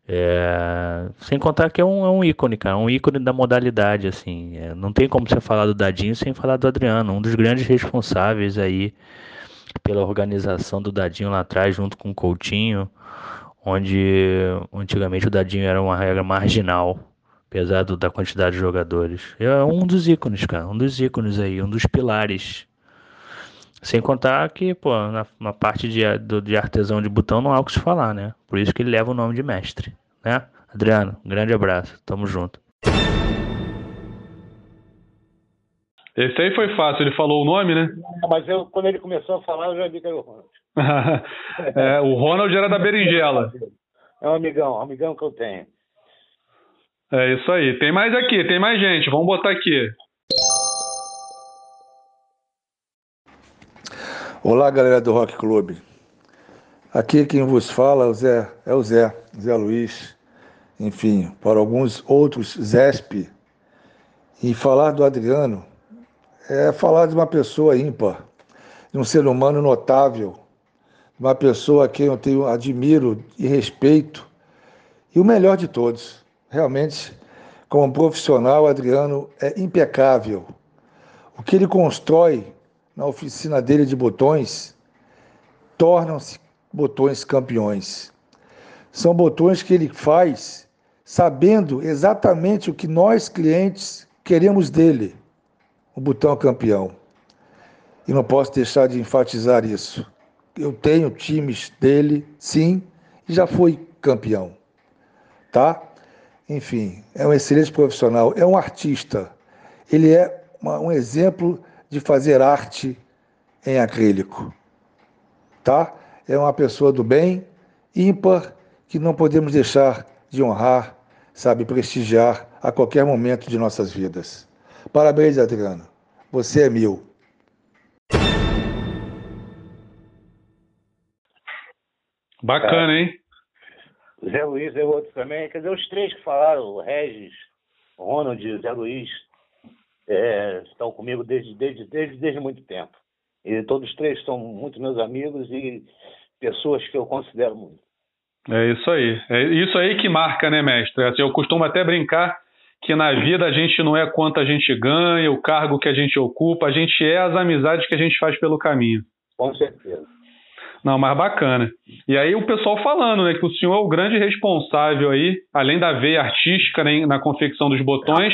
S4: É, sem contar que é um, é um ícone, cara, um ícone da modalidade, assim. É, não tem como você falar do Dadinho sem falar do Adriano, um dos grandes responsáveis aí pela organização do Dadinho lá atrás, junto com o Coutinho, onde antigamente o Dadinho era uma regra marginal apesar da quantidade de jogadores. É um dos ícones, cara, um dos ícones aí, um dos pilares. Sem contar que, pô, na, na parte de, do, de artesão de botão não há o que se falar, né? Por isso que ele leva o nome de mestre, né? Adriano, um grande abraço, tamo junto.
S1: Esse aí foi fácil, ele falou o nome, né?
S2: Mas eu, quando ele começou a falar, eu já vi que era o Ronald. [laughs]
S1: é, o Ronald era da berinjela.
S2: É um amigão, um amigão que eu tenho.
S1: É isso aí. Tem mais aqui, tem mais gente. Vamos botar aqui.
S5: Olá, galera do Rock Club. Aqui quem vos fala é o Zé, é o Zé, Zé Luiz. Enfim, para alguns outros, Zesp. E falar do Adriano é falar de uma pessoa ímpar, de um ser humano notável, de uma pessoa a quem eu tenho admiro e respeito. E o melhor de todos, Realmente, como profissional, Adriano é impecável. O que ele constrói na oficina dele de botões tornam-se botões campeões. São botões que ele faz sabendo exatamente o que nós clientes queremos dele, o botão campeão. E não posso deixar de enfatizar isso. Eu tenho times dele, sim, e já fui campeão. Tá? Enfim, é um excelente profissional, é um artista. Ele é uma, um exemplo de fazer arte em acrílico. Tá? É uma pessoa do bem, ímpar, que não podemos deixar de honrar, sabe, prestigiar a qualquer momento de nossas vidas. Parabéns, Adriano. Você é mil.
S1: Bacana, hein?
S2: Zé Luiz é outro também. Quer dizer, os três que falaram, o Regis, Ronald e Zé Luiz, é, estão comigo desde, desde, desde, desde muito tempo. E todos três são muito meus amigos e pessoas que eu considero muito.
S1: É isso aí. É isso aí que marca, né, mestre? Assim, eu costumo até brincar que na vida a gente não é quanto a gente ganha, o cargo que a gente ocupa, a gente é as amizades que a gente faz pelo caminho.
S2: Com certeza.
S1: Não, mas bacana. E aí o pessoal falando, né, que o senhor é o grande responsável aí, além da veia artística né, na confecção dos botões,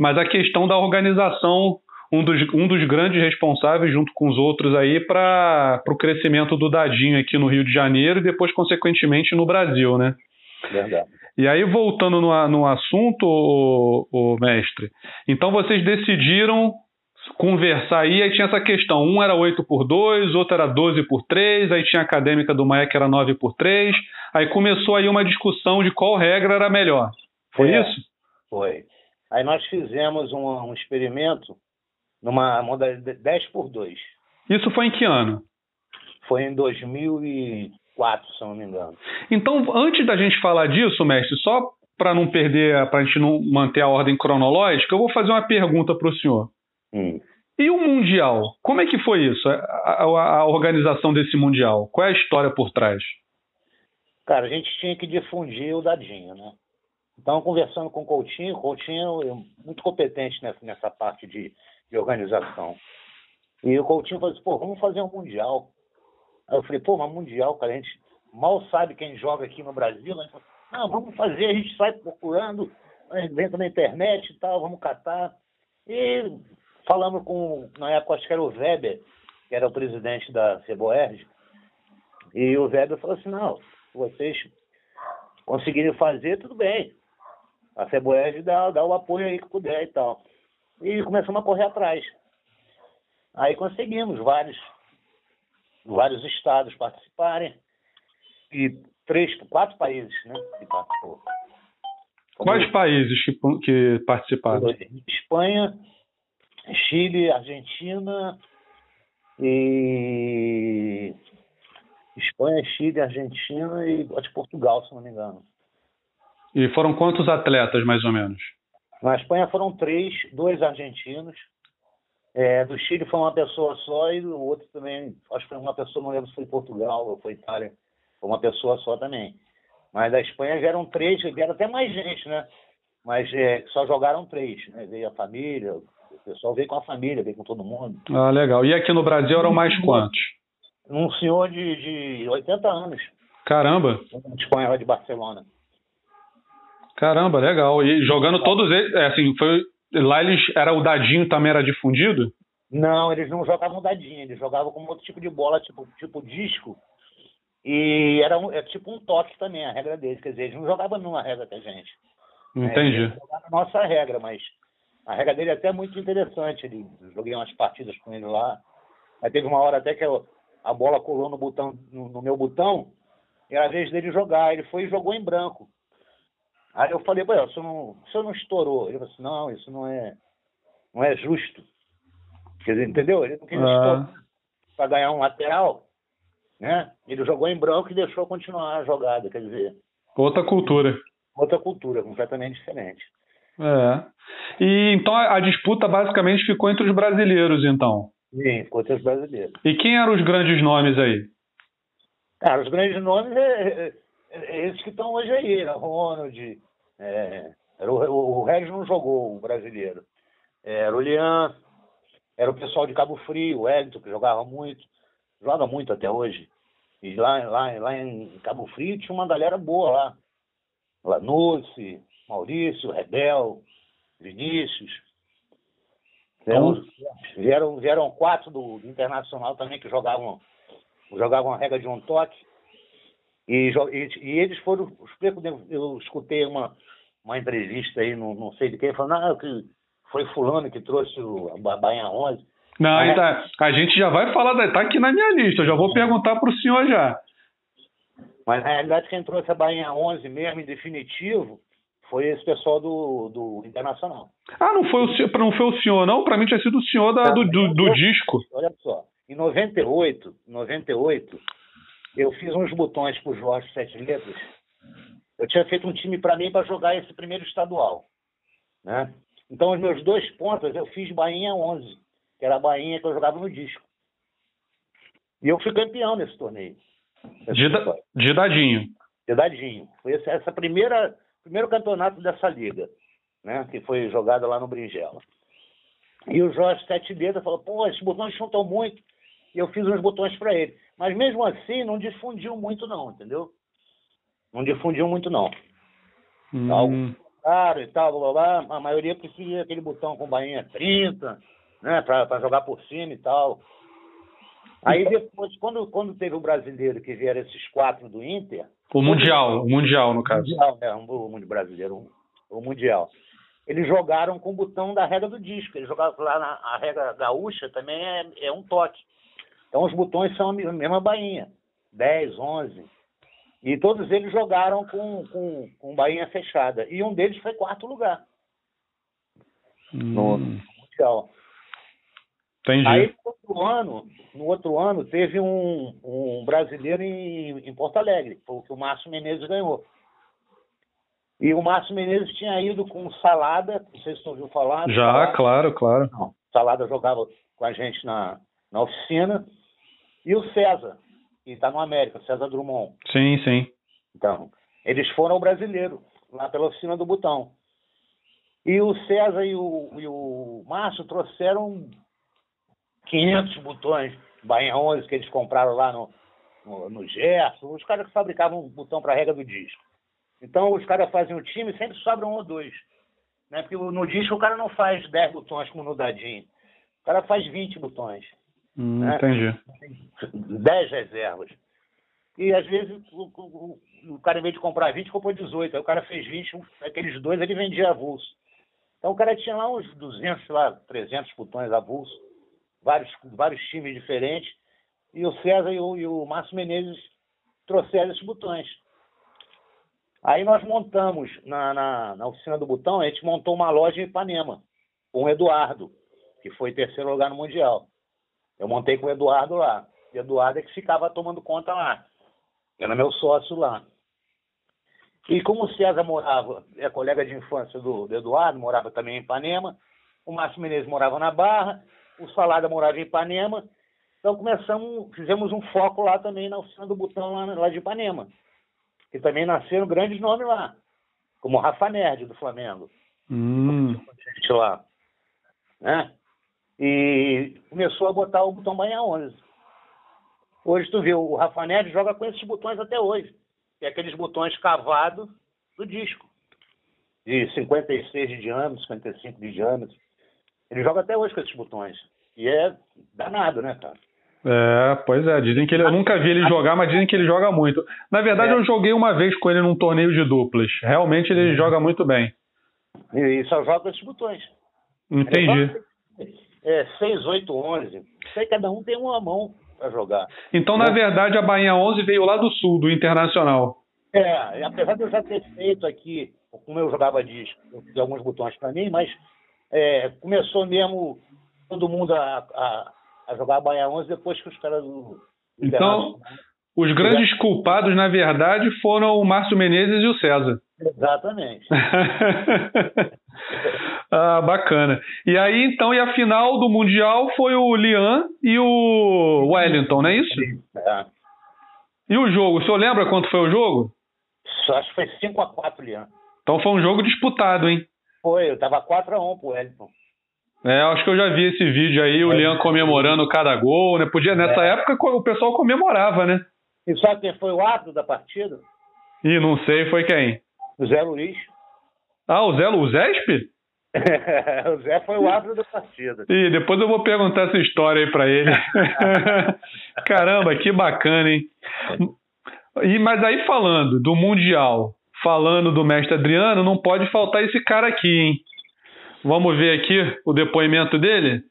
S1: mas a questão da organização, um dos, um dos grandes responsáveis, junto com os outros aí, para o crescimento do Dadinho aqui no Rio de Janeiro e depois, consequentemente, no Brasil, né?
S2: Verdade.
S1: E aí, voltando no, no assunto, o, o mestre, então vocês decidiram conversar aí, aí tinha essa questão, um era 8 por 2, outro era 12 por 3, aí tinha a acadêmica do Maia que era 9 por 3, aí começou aí uma discussão de qual regra era melhor. Foi é, isso?
S2: Foi. Aí nós fizemos um, um experimento numa modalidade 10 por 2.
S1: Isso foi em que ano?
S2: Foi em 2004, se não me engano.
S1: Então, antes da gente falar disso, mestre, só para não perder, para a gente não manter a ordem cronológica, eu vou fazer uma pergunta para o senhor.
S2: Hum.
S1: E o Mundial? Como é que foi isso? A, a, a, organização desse Mundial? Qual é a história por trás?
S2: Cara, a gente tinha que difundir o dadinho, né? Então, conversando com o Coutinho, o Coutinho é muito competente nessa, nessa parte de, de organização. E o Coutinho falou assim, pô, vamos fazer um Mundial. Aí eu falei, pô, mas Mundial, cara, a gente mal sabe quem joga aqui no Brasil. Né? Não, vamos fazer, a gente sai procurando, dentro da internet e tal, vamos catar. E falamos com, na época, acho que era o Weber, que era o presidente da Ceboerge, e o Weber falou assim, não, vocês conseguirem fazer, tudo bem. A Ceboerge dá, dá o apoio aí que puder e tal. E começamos a correr atrás. Aí conseguimos vários, vários estados participarem e três, quatro países, né, que participou.
S1: Quais países que, que participaram?
S2: Espanha, Chile, Argentina e Espanha, Chile, Argentina e acho Portugal, se não me engano.
S1: E foram quantos atletas, mais ou menos?
S2: Na Espanha foram três, dois argentinos. É, do Chile foi uma pessoa só e o outro também, acho que foi uma pessoa, não lembro se foi Portugal ou foi Itália, foi uma pessoa só também. Mas da Espanha vieram três, vieram até mais gente, né? Mas é, só jogaram três, né? Veio a família, o pessoal veio com a família, veio com todo mundo.
S1: Ah, legal. E aqui no Brasil eram mais quantos?
S2: Um senhor de, de 80 anos.
S1: Caramba!
S2: Um espanhol de Barcelona.
S1: Caramba, legal. E jogando todos eles, é, assim, foi lá eles era o dadinho também era difundido?
S2: Não, eles não jogavam dadinho, eles jogavam com outro tipo de bola, tipo, tipo disco. E era um, é tipo um toque também, a regra deles. Quer dizer, eles não jogavam numa regra que a gente.
S1: Entendi. É,
S2: eles jogavam a nossa regra, mas a regra dele é até muito interessante. Ele, joguei umas partidas com ele lá. Mas teve uma hora até que eu, a bola colou no botão, no, no, meu botão, e era a vez dele jogar. Ele foi e jogou em branco. Aí eu falei, pô, isso não, isso não estourou. Ele falou assim, não, isso não é, não é justo. Quer dizer, entendeu? Ele não quis ah. para ganhar um lateral, né? Ele jogou em branco e deixou continuar a jogada, quer dizer.
S1: Outra cultura.
S2: Outra cultura, completamente diferente.
S1: É. E então a, disputa basicamente ficou entre os brasileiros, então.
S2: Sim, ficou entre os brasileiros.
S1: E quem eram os grandes nomes aí?
S2: Cara, os grandes nomes é, é, é esses que estão hoje aí, era Ronald, é, era o, o, Regis não jogou o brasileiro. É, era o Lian, era o pessoal de Cabo Frio, o Wellington, que jogava muito, joga muito até hoje. E lá, lá, lá em Cabo Frio tinha uma galera boa lá. Lanucci, Maurício, Rebel, Vinícius. Vieram, vieram, vieram quatro do, do, Internacional também que jogavam, jogavam a regra de um toque. E, e, e eles foram. Eu escutei uma, uma entrevista aí, não, não sei de quem, falando ah, que foi fulano que trouxe o, a Bainha 11.
S1: Não, Mas, tá, a gente já vai falar, da, tá aqui na minha lista, eu já vou perguntar para o senhor já.
S2: Mas na realidade quem trouxe a Bainha 11 mesmo, em definitivo, foi esse pessoal do, do Internacional.
S1: Ah, não foi, o, não foi o senhor, não? Para mim tinha sido o senhor da, do, do, do disco.
S2: Olha só, em 98, 98, eu fiz uns botões pro Jorge Sete Letras. Eu tinha feito um time para mim para jogar esse primeiro estadual. Né? Então, os meus dois pontos eu fiz Bahia 11, que era a Bahia que eu jogava no disco. E eu fui campeão nesse torneio.
S1: De, da, de dadinho.
S2: De dadinho. Foi essa, essa primeira primeiro campeonato dessa liga. né? Que foi jogada lá no Brinjela. E o Jorge Sete Dedos falou, pô, esses botões chutam muito. E eu fiz uns botões para ele. Mas mesmo assim, não difundiu muito não, entendeu? Não difundiu muito não. Hum. Caro e tal, blá, blá, blá. A maioria preferia aquele botão com bainha 30, né? Para jogar por cima e tal. Aí depois, quando, quando teve o brasileiro que vieram esses quatro do Inter.
S1: O Mundial, o Mundial, no caso.
S2: Mundial, é, o Mundial brasileiro, o Mundial. Eles jogaram com o botão da regra do disco. Eles jogaram lá na a regra gaúcha também é, é um toque. Então os botões são a mesma bainha. 10, 11. E todos eles jogaram com, com, com bainha fechada. E um deles foi quarto lugar. Hum. No Mundial.
S1: Entendi.
S2: Aí no outro ano, no outro ano teve um, um brasileiro em, em Porto Alegre, foi o que o Márcio Menezes ganhou. E o Márcio Menezes tinha ido com Salada, não sei se você ouviu falar.
S1: Já,
S2: Salada.
S1: claro, claro.
S2: Não, Salada jogava com a gente na, na oficina. E o César, que está no América, César Drummond.
S1: Sim, sim.
S2: Então, eles foram ao brasileiro, lá pela oficina do Botão. E o César e o, e o Márcio trouxeram 500 botões Bahia 11 que eles compraram lá no, no, no Gerson, os caras que fabricavam um botão para a regra do disco. Então os caras fazem o time sempre sobra um ou dois. Né? Porque no disco o cara não faz 10 botões como no dadinho. O cara faz 20 botões.
S1: Hum, né? Entendi.
S2: 10 reservas. E às vezes o, o, o, cara, em vez de comprar 20, comprou 18. Aí o cara fez 20, aqueles dois ele vendia avulso. Então o cara tinha lá uns 200, sei lá, 300 botões avulso vários, vários times diferentes, e o César e o, e o Márcio Menezes trouxeram esses botões. Aí nós montamos, na, na, na, oficina do Botão, a gente montou uma loja em Ipanema, com o Eduardo, que foi terceiro lugar no Mundial. Eu montei com o Eduardo lá. O Eduardo é que ficava tomando conta lá. Era meu sócio lá. E como o César morava, é colega de infância do, do Eduardo, morava também em Ipanema, o Márcio Menezes morava na Barra, o Salada morava em Ipanema. Então começamos, fizemos um foco lá também na oficina do Botão lá, lá de Ipanema. Que também nasceram grandes nomes lá, como o Rafa Nerd do Flamengo.
S1: Hum.
S2: Gente lá. Né? E começou a botar o botão Banha 11. Hoje tu viu, o Rafa Nerd joga com esses botões até hoje. Que é aqueles botões cavados do disco. De 56 de diâmetro, 55 de diâmetro. Ele joga até hoje com esses botões. E é danado, né, cara?
S1: É, pois é. Dizem que ele. Eu nunca vi ele jogar, mas dizem que ele joga muito. Na verdade, é. eu joguei uma vez com ele num torneio de duplas. Realmente ele uhum. joga muito bem.
S2: E só joga com esses botões.
S1: Entendi.
S2: É 6, 8, 11. Sei cada um tem uma mão para jogar.
S1: Então, na verdade, a Bahia 11 veio lá do sul, do Internacional.
S2: É, apesar de eu já ter feito aqui, como eu jogava disco, eu fiz alguns botões para mim, mas é, começou mesmo todo mundo a, a, a jogar a Bahia 11 depois que os caras do.
S1: Então, os grandes culpados, na verdade, foram o Márcio Menezes e o César.
S2: Exatamente. [laughs]
S1: ah, bacana. E aí, então, e a final do Mundial foi o Lian e o Wellington, não é isso?
S2: É.
S1: E o jogo, o senhor lembra quanto foi o jogo?
S2: Acho que foi 5x4, Lian.
S1: Então foi um jogo disputado, hein?
S2: Foi, eu tava 4x1 pro Wellington.
S1: É, acho que eu já vi esse vídeo aí, o é. Leão comemorando cada gol, né? Podia, nessa é. época o pessoal comemorava, né?
S2: E sabe quem foi o árbitro da partida?
S1: Ih, não sei, foi quem?
S2: O Zé Luiz.
S1: Ah, o Zé, o Zesp? [laughs]
S2: o Zé foi o árbitro da partida.
S1: E depois eu vou perguntar essa história aí para ele. [laughs] Caramba, que bacana, hein? E, mas aí falando do Mundial, falando do mestre Adriano, não pode faltar esse cara aqui, hein? Vamos ver aqui o depoimento dele?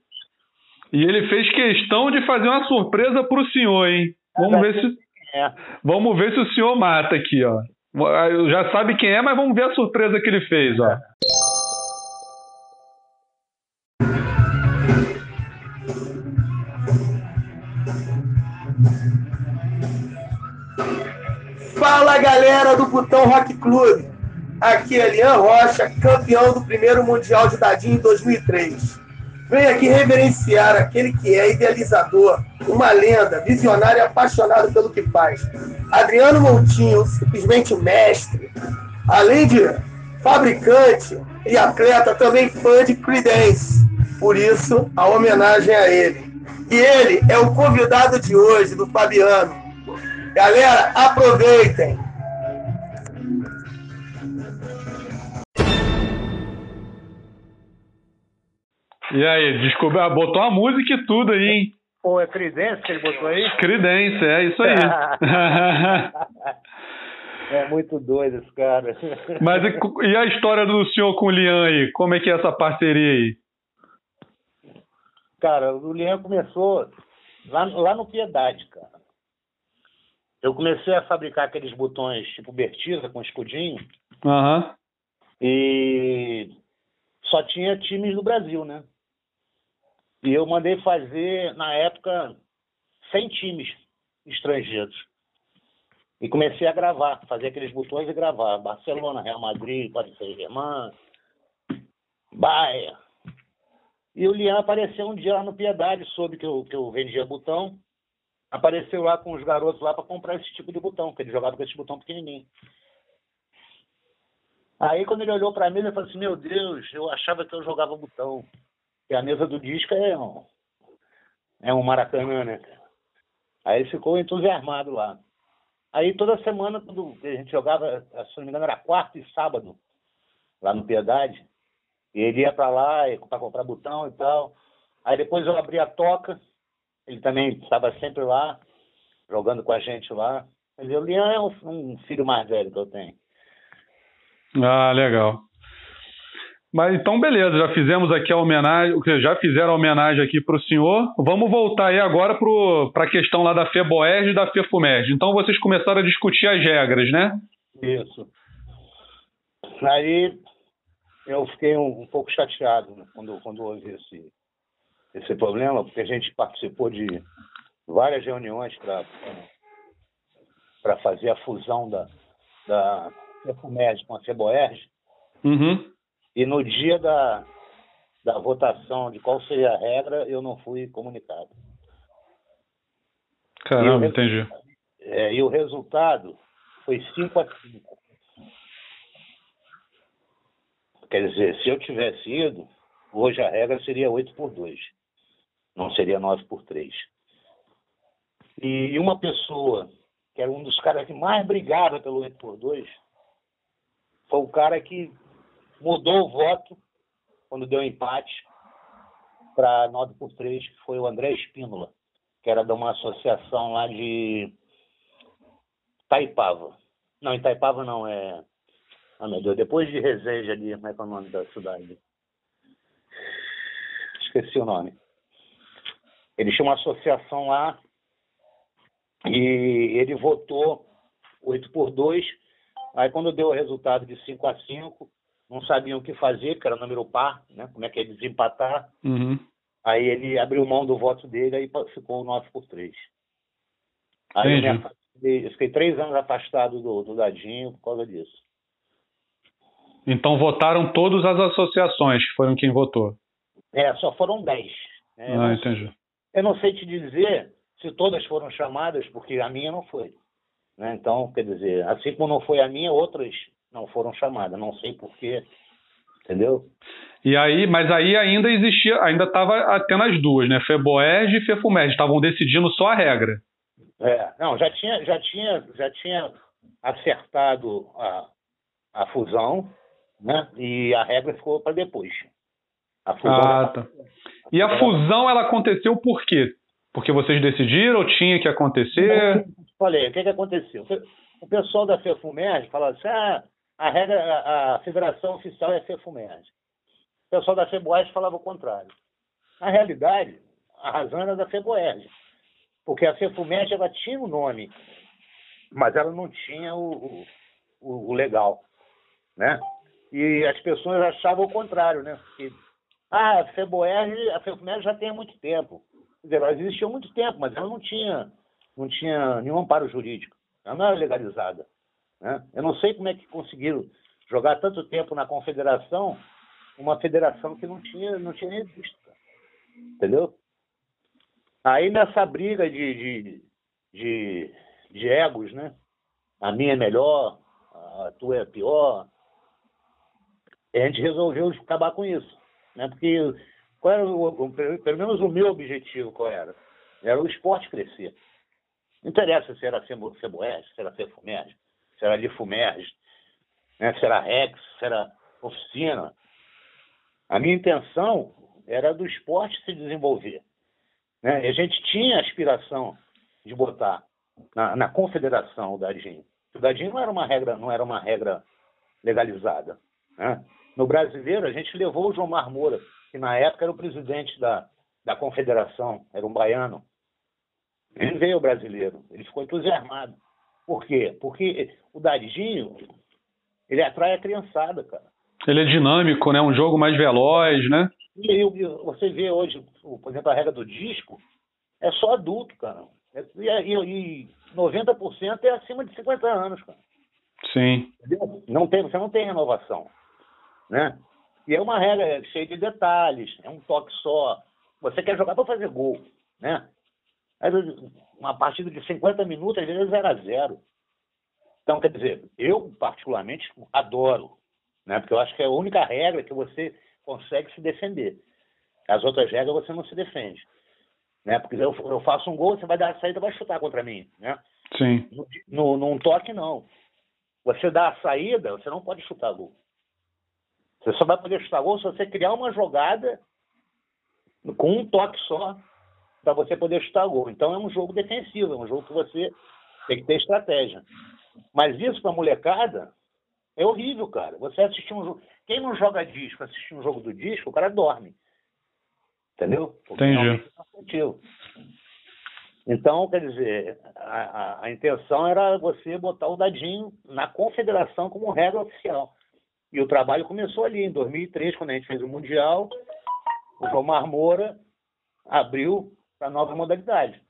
S1: E ele fez questão de fazer uma surpresa para o senhor, hein? Vamos ver se
S2: é.
S1: vamos ver se o senhor mata aqui, ó. Já sabe quem é, mas vamos ver a surpresa que ele fez, ó.
S6: Fala galera do Botão Rock Clube. Aqui é Elian Rocha, campeão do primeiro Mundial de Dadinho em 2003. Venho aqui reverenciar aquele que é idealizador, uma lenda, visionário e apaixonado pelo que faz. Adriano Montinho, simplesmente mestre. Além de fabricante e atleta também fã de Creedence. Por isso, a homenagem a ele. E ele é o convidado de hoje, do Fabiano. Galera, aproveitem!
S1: E aí, descobriu, botou a música e tudo aí, hein?
S2: Pô, é Credence que ele botou aí?
S1: Credence, é isso aí. [laughs]
S2: é muito doido esse cara.
S1: Mas e, e a história do senhor com o Lian aí? Como é que é essa parceria aí?
S2: Cara, o Lian começou lá, lá no Piedade, cara. Eu comecei a fabricar aqueles botões tipo Bertiza com escudinho.
S1: Uhum.
S2: E só tinha times do Brasil, né? E eu mandei fazer, na época, 100 times estrangeiros. E comecei a gravar, fazer aqueles botões e gravar. Barcelona, Real Madrid, Paris Saint-Germain, Bahia. E o Lian apareceu um dia lá no Piedade, soube que eu, que eu vendia botão. Apareceu lá com os garotos lá para comprar esse tipo de botão, que ele jogava com esse botão pequenininho. Aí quando ele olhou para mim, ele falou assim, meu Deus, eu achava que eu jogava botão. E a mesa do disco é um, é um Maracanã, né? Aí ele ficou entusiasmado lá. Aí toda semana, quando a gente jogava, se não me engano, era quarto e sábado, lá no Piedade, ele ia para lá para comprar botão e tal. Aí depois eu abri a toca, ele também estava sempre lá, jogando com a gente lá. Mas o Lian é um, um filho mais velho que eu tenho.
S1: Ah, legal. Mas então, beleza, já fizemos aqui a homenagem, já fizeram a homenagem aqui para o senhor. Vamos voltar aí agora para a questão lá da FEBOERG e da FEFUMERG. Então, vocês começaram a discutir as regras, né?
S2: Isso. Aí eu fiquei um, um pouco chateado quando, quando houve esse, esse problema, porque a gente participou de várias reuniões para fazer a fusão da, da FEFUMERG com a FEBOERG.
S1: Uhum.
S2: E no dia da, da votação de qual seria a regra, eu não fui comunicado.
S1: Caramba, e entendi.
S2: É, e o resultado foi 5 a 5. Quer dizer, se eu tivesse ido, hoje a regra seria 8 por 2. Não seria 9 por 3. E uma pessoa, que era um dos caras que mais brigava pelo 8 por 2, foi o cara que mudou o voto quando deu empate para 9 por 3, que foi o André Espínola, que era de uma associação lá de Taipava. Não, em Taipava não, é. Ah, meu Deus, depois de Reseja ali, como é que é o nome da cidade? Esqueci o nome. Ele tinha uma associação lá e ele votou 8 por 2. Aí quando deu o resultado de 5 a 5, não sabiam o que fazer, porque era número par, né? Como é que é desempatar.
S1: Uhum.
S2: Aí ele abriu mão do voto dele, aí ficou 9 por 3. Aí eu, afastei, eu, fiquei três anos afastado do, do Dadinho por causa disso.
S1: Então votaram todas as associações que foram quem votou?
S2: É, só foram 10.
S1: É, ah, entendi.
S2: Eu não sei te dizer se todas foram chamadas, porque a minha não foi. Né? Então, quer dizer, assim como não foi a minha, outras não foram chamadas, não sei porquê, entendeu?
S1: E aí, mas aí ainda existia, ainda estava tendo as duas, né? Feboerg e Fefumerg, estavam decidindo só a regra.
S2: É, não, já tinha, já tinha, já tinha acertado a, a fusão, né? E a regra ficou para depois.
S1: A fusão ah, tá. E a fusão ela aconteceu por quê? Porque vocês decidiram, tinha que acontecer?
S2: Falei, o que, que aconteceu? O pessoal da FEFUMERG falava assim, ah, a regra, a, a federação oficial é a FEFUMERG. O pessoal da FEBOERG falava o contrário. Na realidade, a razão era da FEBOERG, porque a FEFUMERG ela tinha o nome, mas ela não tinha o, o, o, legal, né? E as pessoas achavam o contrário, né? Que, ah, a FEBOERG, a já tem há muito tempo. Ela existia há muito tempo, mas ela não tinha, não tinha nenhum amparo jurídico. Ela não era legalizada. Né? Eu não sei como é que conseguiram jogar tanto tempo na confederação, uma federação que não tinha, não tinha nem visto. Entendeu? Aí nessa briga de, de, de, de egos, né? A minha é melhor, a tua é pior. A gente resolveu acabar com isso. Né? Porque qual era o, pelo menos o meu objetivo qual era? Era o esporte crescer. Não interessa se era Ceboés, se era Cefumerge, se era Lifumerge, né? se era Rex, se era Oficina. A minha intenção era do esporte se desenvolver. Né? E a gente tinha a aspiração de botar na, na confederação o Dadinho. O Dadinho não era uma regra, não era uma regra legalizada. Né? No brasileiro, a gente levou o João Marmoura, que na época era o presidente da, da confederação, era um baiano. Ele veio o brasileiro, ele ficou entusiasmado. Por quê? Porque o Dadinho, ele atrai a criançada, cara.
S1: Ele é dinâmico, né? Um jogo mais veloz, né?
S2: E, e você vê hoje, por exemplo, a regra do disco, é só adulto, cara. É, e, e, e 90% é acima de 50 anos, cara.
S1: Sim.
S2: Não tem, você não tem renovação. Né? E é uma regra cheia de detalhes, é um toque só. Você quer jogar para fazer gol. Né? Uma partida de 50 minutos, às vezes é 0 a 0 Então, quer dizer, eu particularmente adoro, né? porque eu acho que é a única regra que você consegue se defender. As outras regras você não se defende. Né? Porque eu, eu faço um gol, você vai dar a saída vai chutar contra mim. Né?
S1: Sim.
S2: No, no, num toque, não. Você dá a saída, você não pode chutar gol. Você só vai poder chutar gol se você criar uma jogada com um toque só para você poder chutar gol. Então é um jogo defensivo, é um jogo que você tem que ter estratégia. Mas isso para molecada é horrível, cara. Você assistir um jogo. Quem não joga disco, assistir um jogo do disco, o cara dorme. Entendeu?
S1: Porque Entendi.
S2: É então, quer dizer, a, a, a, intenção era você botar o dadinho na confederação como regra oficial. E o trabalho começou ali, em 2003, quando a gente fez o Mundial. O João Marmora abriu para a nova modalidade.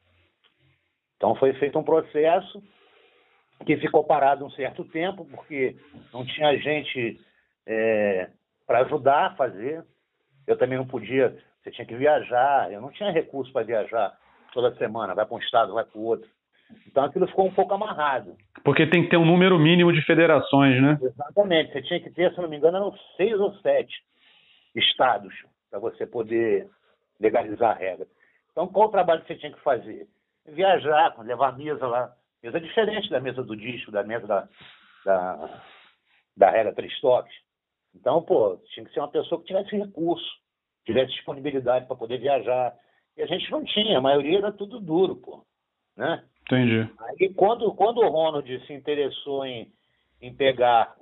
S2: Então, foi feito um processo que ficou parado um certo tempo, porque não tinha gente é, para ajudar a fazer. Eu também não podia, você tinha que viajar, eu não tinha recurso para viajar toda semana, vai para um estado, vai para o outro. Então aquilo ficou um pouco amarrado.
S1: Porque tem que ter um número mínimo de federações, né?
S2: Exatamente. Você tinha que ter, se não me engano, eram seis ou sete estados para você poder legalizar a regra. Então qual o trabalho que você tinha que fazer? Viajar, levar a mesa lá Mesa diferente da mesa do disco, da mesa da, da, da regra três toques. Então, pô, tinha que ser uma pessoa que tivesse recurso, tivesse disponibilidade para poder viajar. E a gente não tinha, a maioria era tudo duro, pô. Né?
S1: Entendi.
S2: Aí quando, quando o Ronald se interessou em, em pegar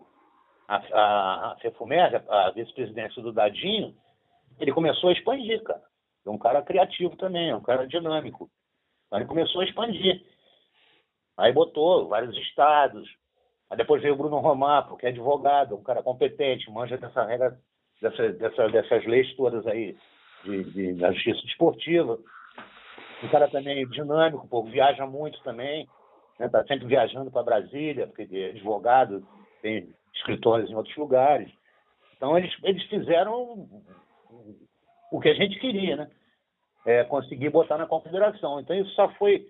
S2: a, a, a a vice-presidência do Dadinho, ele começou a expandir, cara. É um cara criativo também, é um cara dinâmico. Aí ele começou a expandir. Aí botou vários estados. Aí depois veio o Bruno Romar, porque é advogado, um cara competente, manja dessa regra, dessa, dessa, dessas leis todas aí de, de, da justiça esportiva. Um cara também dinâmico, pô, viaja muito também, né? Tá sempre viajando para Brasília, porque é advogado, tem escritórios em outros lugares. Então eles, eles fizeram o que a gente queria, né? É, conseguir botar na confederação. Então isso só foi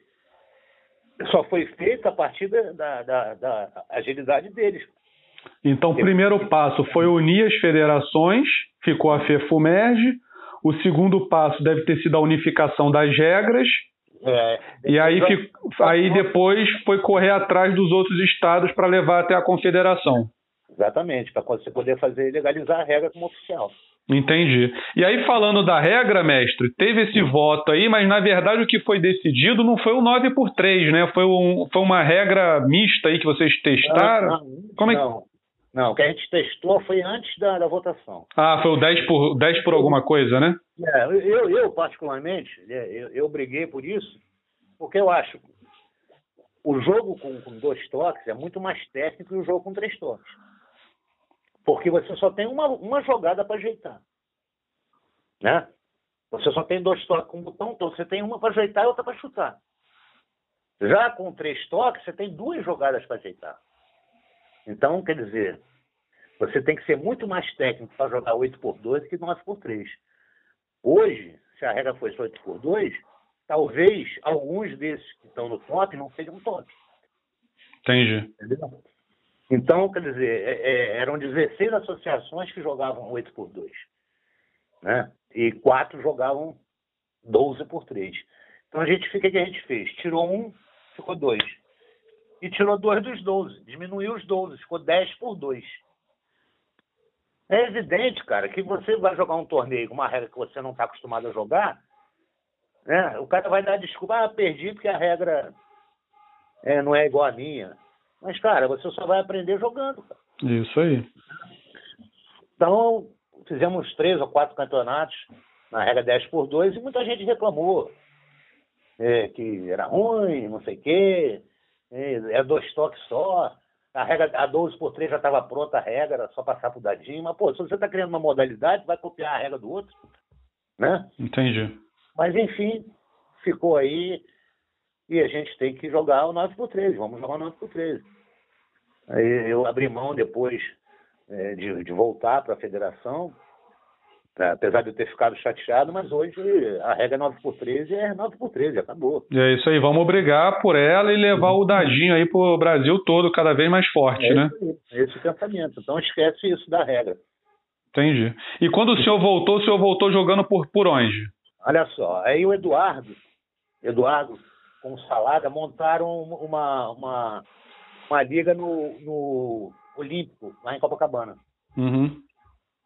S2: só foi feito a partir da, da, da agilidade deles.
S1: Então, o primeiro passo foi unir as federações, ficou a FEFUMERGE. O segundo passo deve ter sido a unificação das regras. É, e aí, aí depois foi correr atrás dos outros estados para levar até a confederação.
S2: Exatamente, para você poder fazer legalizar a regra como oficial.
S1: Entendi. E aí, falando da regra, mestre, teve esse voto aí, mas na verdade o que foi decidido não foi o 9 por 3, né? Foi, um, foi uma regra mista aí que vocês testaram?
S2: Não, não, Como é que... não. Não, o que a gente testou foi antes da, da votação.
S1: Ah, foi o 10 por, 10 por alguma coisa, né?
S2: É, eu, eu particularmente, é, eu, eu briguei por isso, porque eu acho o jogo com, com dois toques é muito mais técnico que o jogo com três toques. Porque você só tem uma, uma jogada para ajeitar. Né? Você só tem dois toques com o botão, então você tem uma para ajeitar e outra para chutar. Já com três toques, você tem duas jogadas para ajeitar. Então, quer dizer, você tem que ser muito mais técnico para jogar 8 por 2 que 9 por 3. Hoje, se a regra fosse 8 por 2, talvez alguns desses que estão no top não sejam top.
S1: Entendi.
S2: Entendeu? Então, quer dizer, é, é, eram 16 associações que jogavam 8 por 2. Né? E quatro jogavam 12 por 3. Então a gente o que a gente fez? Tirou um, ficou dois. E tirou dois dos 12. Diminuiu os 12, ficou 10 por 2. É evidente, cara, que você vai jogar um torneio com uma regra que você não está acostumado a jogar, né? o cara vai dar desculpa, ah, perdi porque a regra é, não é igual a minha. Mas, cara, você só vai aprender jogando. Cara.
S1: Isso aí.
S2: Então, fizemos três ou quatro campeonatos na regra 10 por 2 e muita gente reclamou é, que era ruim, não sei o quê, é, é dois toques só. A regra a 12 por 3 já estava pronta a regra, era só passar pro dadinho. Mas, pô, se você está criando uma modalidade, vai copiar a regra do outro, né?
S1: Entendi.
S2: Mas, enfim, ficou aí e a gente tem que jogar o 9 por 13 Vamos jogar o 9 por 13 Aí eu abri mão depois é, de, de voltar para a federação, apesar de eu ter ficado chateado, mas hoje a regra 9 por 13 é 9 por 13 acabou.
S1: É isso aí, vamos brigar por ela e levar o dadinho aí pro Brasil todo, cada vez mais forte,
S2: é
S1: né?
S2: Esse, esse pensamento. Então esquece isso da regra.
S1: Entendi. E quando o senhor voltou, o senhor voltou jogando por, por onde?
S2: Olha só, aí o Eduardo, Eduardo com o Salada montaram uma, uma, uma liga no, no Olímpico, lá em Copacabana.
S1: Uhum.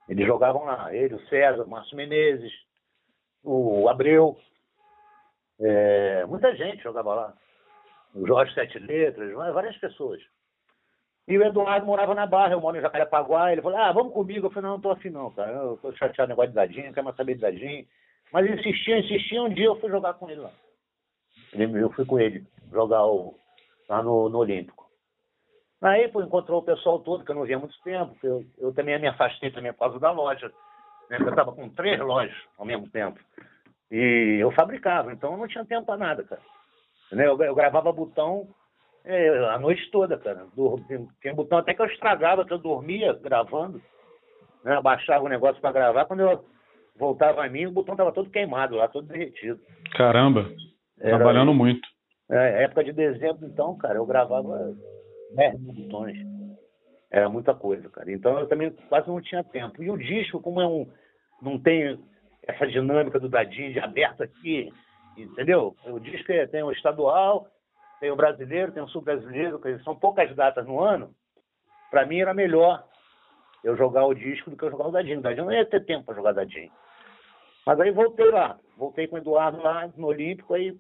S2: Eles jogavam lá, ele, o César, o Márcio Menezes, o Abreu, é, muita gente jogava lá. O Jorge Sete Letras, várias pessoas. E o Eduardo morava na Barra, eu moro em Jacarepaguá, ele falou, ah, vamos comigo. Eu falei, não, não tô afim não, cara, eu tô chateado com negócio de dadinho, não quero mais saber de dadinho. Mas insistia, insistia, um dia eu fui jogar com ele lá. Eu fui com ele jogar o, lá no, no Olímpico. Aí pô, encontrou o pessoal todo, que eu não via há muito tempo. Eu, eu também me afastei também por causa da loja. Né? Eu estava com três lojas ao mesmo tempo. E eu fabricava, então eu não tinha tempo para nada, cara. Né? Eu, eu gravava botão é, a noite toda, cara. Tinha botão até que eu estragava, que eu dormia gravando. Né? Abaixava o negócio para gravar. Quando eu voltava a mim, o botão estava todo queimado lá, todo derretido.
S1: Caramba, Era, trabalhando muito.
S2: É, época de dezembro, então, cara, eu gravava 10 mil botões. Era muita coisa, cara. Então eu também quase não tinha tempo. E o disco, como é um. não tem essa dinâmica do dadinho de aberto aqui, entendeu? O disco é, tem o estadual, tem o brasileiro, tem o sul-brasileiro, são poucas datas no ano. Para mim era melhor eu jogar o disco do que eu jogar o dadinho. O dadinho não ia ter tempo para jogar dadinho. Mas aí voltei lá, voltei com o Eduardo lá no Olímpico, aí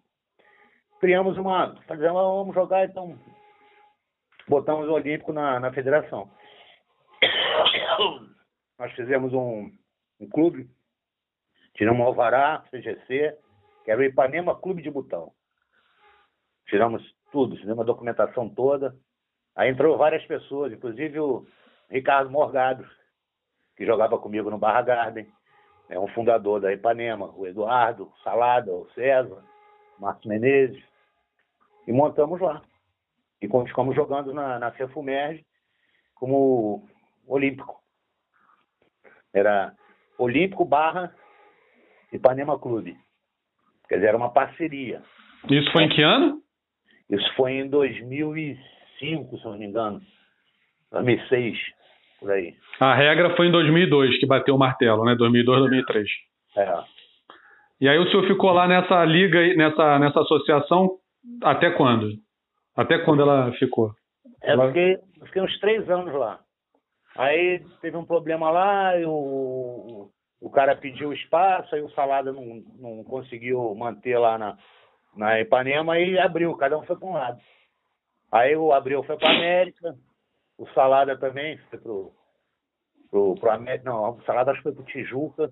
S2: criamos uma. Fazemos, vamos jogar então botamos o Olímpico na, na federação. [coughs] Nós fizemos um, um clube, tiramos Alvará, CGC, que era o Ipanema Clube de Botão. Tiramos tudo, fizemos a documentação toda. Aí entrou várias pessoas, inclusive o Ricardo Morgado, que jogava comigo no Barra Garden, é um fundador da Ipanema, o Eduardo, o Salada, o César, o Marcos Menezes, e montamos lá. E ficamos jogando na, na como olímpico. Era Olímpico barra Ipanema Clube. Quer dizer, era uma parceria.
S1: Isso foi em que ano?
S2: Isso foi em 2005, se não me engano. 2006, por aí.
S1: A regra foi em 2002 que bateu o martelo, né? 2002, 2003.
S2: É.
S1: E aí o senhor ficou lá nessa liga, nessa, nessa associação, até quando? Até quando ela ficou?
S2: É, ela... fiquei, fiquei uns três anos lá. Aí teve um problema lá, e o, o cara pediu espaço, aí o Salada não, não conseguiu manter lá na, na Ipanema e abriu, cada um foi para um lado. Aí o Abril foi para América, o Salada também foi pro, pro, pro América, não, o Salada acho que foi pro Tijuca.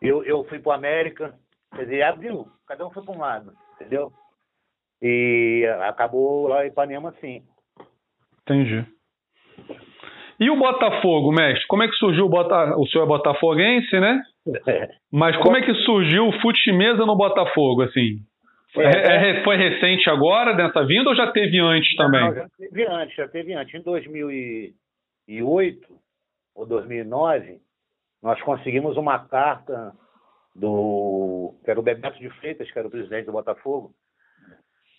S2: Eu, eu fui pro América, quer dizer, abriu, cada um foi para um lado, entendeu? E acabou lá em Ipanema sim.
S1: Entendi. E o Botafogo, mestre? Como é que surgiu o Bota... O senhor é botafoguense, né? É. [laughs] Mas como é que surgiu o fute-mesa no Botafogo, assim? É, é, é, foi recente agora dessa vinda ou já teve antes também? Não,
S2: já teve antes, já teve antes. Em 2008 ou 2009, nós conseguimos uma carta do que era o Bebeto de Freitas, que era o presidente do Botafogo,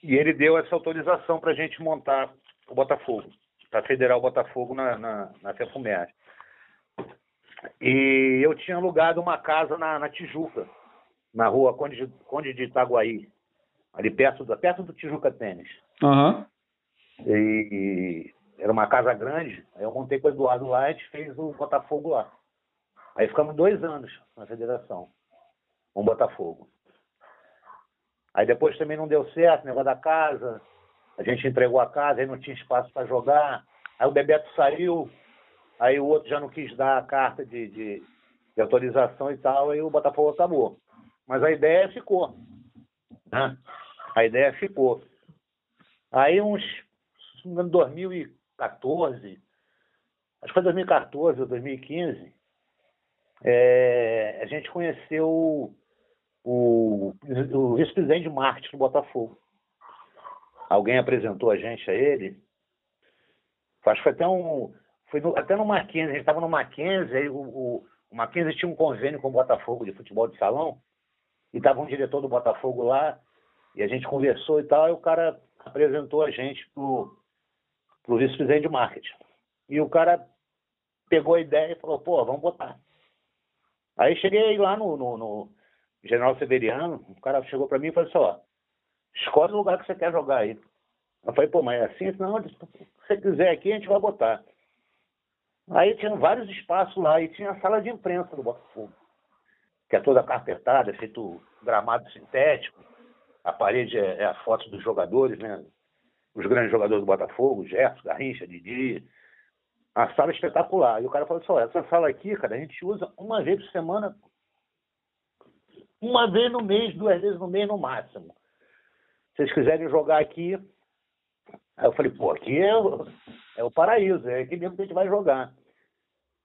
S2: e ele deu essa autorização para a gente montar o Botafogo, para federar o Botafogo na, na, na Fefumer. E eu tinha alugado uma casa na, na Tijuca, na rua Conde, Conde de Itaguaí, ali perto do, perto do Tijuca Tênis.
S1: Aham.
S2: E era uma casa grande, aí eu montei com o Eduardo lá e a gente fez o Botafogo lá. Aí ficamos dois anos na federação, com o Botafogo. Aí depois também não deu certo, negócio da casa, a gente entregou a casa, aí não tinha espaço para jogar. Aí o Bebeto saiu, aí o outro já não quis dar a carta de, de, de autorização e tal, aí o Botafogo acabou. Mas a ideia ficou. Né? A ideia ficou. Aí uns, engano, 2014, acho que foi 2014 ou 2015, é, a gente conheceu o, o, o vice-presidente de marketing do Botafogo. Alguém apresentou a gente a ele. Acho que foi até um. Foi no, até no Mackenzie, a gente estava no Mackenzie, aí o, o, o Mackenzie tinha um convênio com o Botafogo de futebol de salão, e estava um diretor do Botafogo lá, e a gente conversou e tal, e o cara apresentou a gente pro, pro vice-presidente de marketing. E o cara pegou a ideia e falou, pô, vamos botar. Aí cheguei lá no, no, no General Severiano, o cara chegou para mim e falou assim, ó, escolhe o lugar que você quer jogar aí. Eu falei, pô, mas é assim? Não, se você quiser aqui, a gente vai botar. Aí tinha vários espaços lá, e tinha a sala de imprensa do Botafogo, que é toda carpetada, feito gramado sintético. A parede é, é a foto dos jogadores, né? Os grandes jogadores do Botafogo, Gerson, Garrincha, Didi. A sala é espetacular. E o cara falou assim, essa sala aqui, cara, a gente usa uma vez por semana, uma vez no mês, duas vezes no mês no máximo. Se vocês quiserem jogar aqui, Aí eu falei, pô, aqui é o, é o paraíso, é aqui mesmo que a gente vai jogar.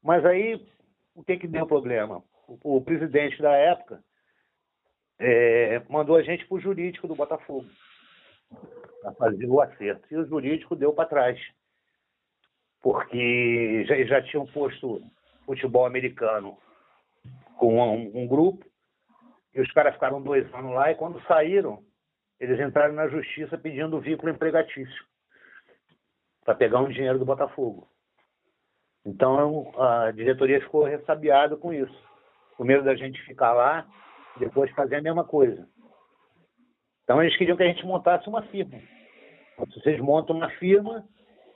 S2: Mas aí, o que que deu problema? O, o presidente da época é, mandou a gente para o jurídico do Botafogo para fazer o acerto. E o jurídico deu para trás. Porque já, já tinham posto futebol americano com um, um grupo, e os caras ficaram dois anos lá, e quando saíram, eles entraram na justiça pedindo vínculo empregatício para pegar um dinheiro do Botafogo. Então a diretoria ficou ressabiada com isso. Com medo da gente ficar lá depois fazer a mesma coisa. Então eles queriam que a gente montasse uma firma. Vocês montam uma firma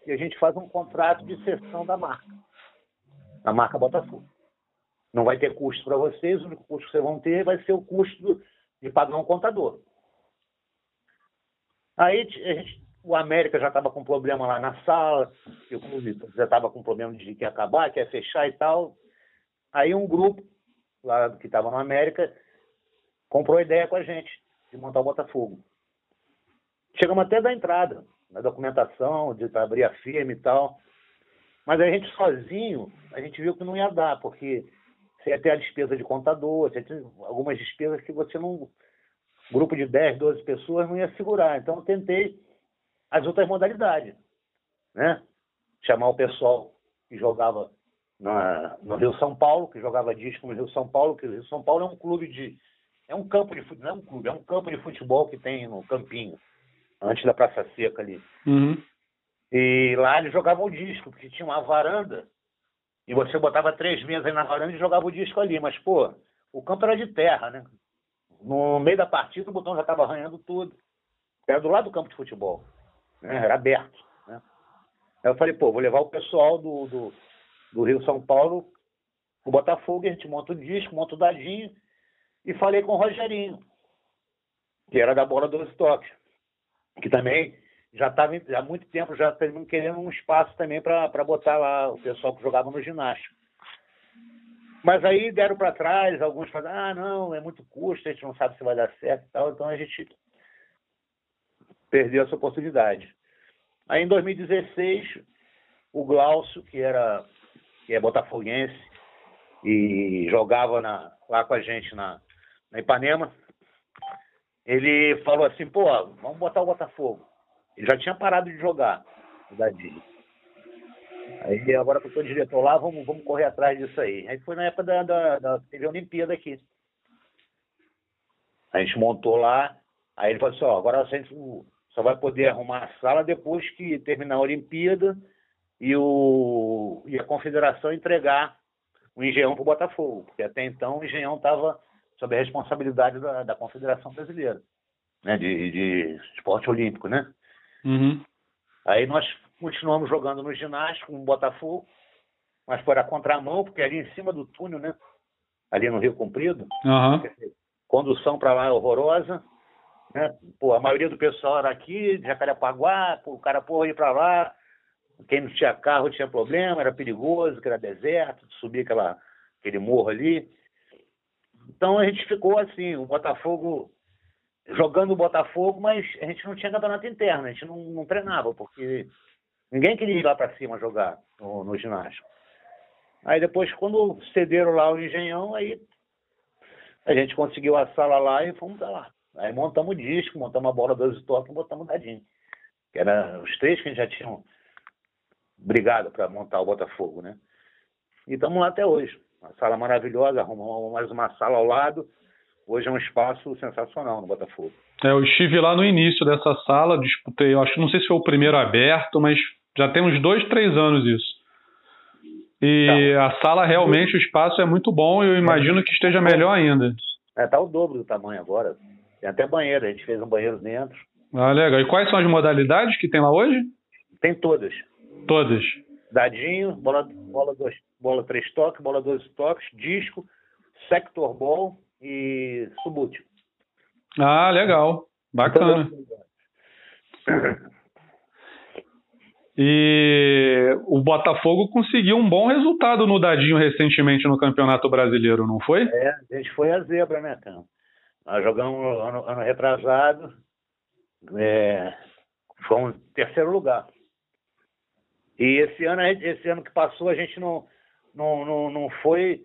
S2: e a gente faz um contrato de cessão da marca. A marca Botafogo. Não vai ter custo para vocês, o único custo que vocês vão ter vai ser o custo de pagar um contador. Aí gente o América já estava com problema lá na sala, o já estava com problema de que ia acabar, que ia fechar e tal. Aí um grupo lá que estava no América comprou a ideia com a gente de montar o Botafogo. Chegamos até da entrada, na documentação, de abrir a firma e tal. Mas a gente sozinho, a gente viu que não ia dar, porque ia ter a despesa de contador, algumas despesas que você não. Grupo de 10, 12 pessoas não ia segurar. Então eu tentei as outras modalidades. Né? Chamar o pessoal que jogava na, no Rio São Paulo, que jogava disco no Rio São Paulo, que o Rio São Paulo é um clube de. É um campo de futebol, não é um clube, é um campo de futebol que tem no Campinho, antes da Praça Seca ali.
S1: Uhum.
S2: E lá eles jogavam o disco, porque tinha uma varanda, e você botava três mesas na varanda e jogava o disco ali. Mas, pô, o campo era de terra, né? No meio da partida o botão já estava arranhando tudo. Era do lado do campo de futebol né? era aberto. Né? Aí eu falei, pô, vou levar o pessoal do, do, do Rio São Paulo, o Botafogo, a gente monta o disco, monta o dadinho, e falei com o Rogerinho, que era da bola do toques, que também já estava há muito tempo já querendo um espaço também para botar lá o pessoal que jogava no ginásio. Mas aí deram para trás, alguns falaram, ah, não, é muito custo, a gente não sabe se vai dar certo e tal, então a gente perdeu essa oportunidade. Aí em 2016, o Glaucio, que era que é botafoguense e jogava na, lá com a gente na, na Ipanema, ele falou assim, pô, vamos botar o Botafogo. Ele já tinha parado de jogar, o Dadinho. Aí agora que eu sou diretor lá, vamos, vamos correr atrás disso aí. Aí foi na época da, da, da Olimpíada aqui. A gente montou lá, aí ele falou assim, ó, agora a gente, só vai poder arrumar a sala depois que terminar a Olimpíada e, o, e a confederação entregar o Engenhão para o Botafogo, porque até então o Engenhão estava sob a responsabilidade da, da Confederação Brasileira, né, de, de esporte olímpico, né?
S1: Uhum.
S2: Aí nós continuamos jogando no ginásio com o Botafogo, mas foi a contramão, porque ali em cima do túnel, né? Ali no Rio Comprido,
S1: Uhum.
S2: condução para lá é horrorosa, né? Pô, a maioria do pessoal era aqui, de Jacarepaguá, o cara pô, ir para lá, quem não tinha carro tinha problema, era perigoso, que era deserto, subir aquela, aquele morro ali. Então a gente ficou assim, o Botafogo jogando o Botafogo, mas a gente não tinha campeonato interno, a gente não, não treinava, porque ninguém queria ir lá para cima jogar no, no ginásio. Aí depois, quando cederam lá o Engenhão, aí a gente conseguiu a sala lá e fomos lá. Aí montamos o disco, montamos a bola 12 toques e botamos o dadinho. Que era os três que já tinham brigado para montar o Botafogo, né? E estamos lá até hoje. Uma sala maravilhosa, arrumamos mais uma sala ao lado. Hoje é um espaço sensacional no Botafogo.
S1: É, eu estive lá no início dessa sala, disputei, acho, não sei se foi o primeiro aberto, mas já tem uns dois, três anos isso. E a sala realmente, o espaço é muito bom e eu imagino que esteja melhor ainda.
S2: É, tá o dobro do tamanho agora. Tem até banheiro, a gente fez um banheiro dentro.
S1: Ah, legal. E quais são as modalidades que tem lá hoje?
S2: Tem todas.
S1: Todas.
S2: Dadinho, bola, bola, dois, bola três toques, bola 12 toques, disco, sector ball e subútil.
S1: Ah, legal. Bacana. E o Botafogo conseguiu um bom resultado no Dadinho recentemente no Campeonato Brasileiro, não foi?
S2: É, a gente foi a zebra, né, cara? Nós jogamos ano, ano retrasado, é, foi um terceiro lugar. E esse ano, esse ano que passou, a gente não, não, não, não foi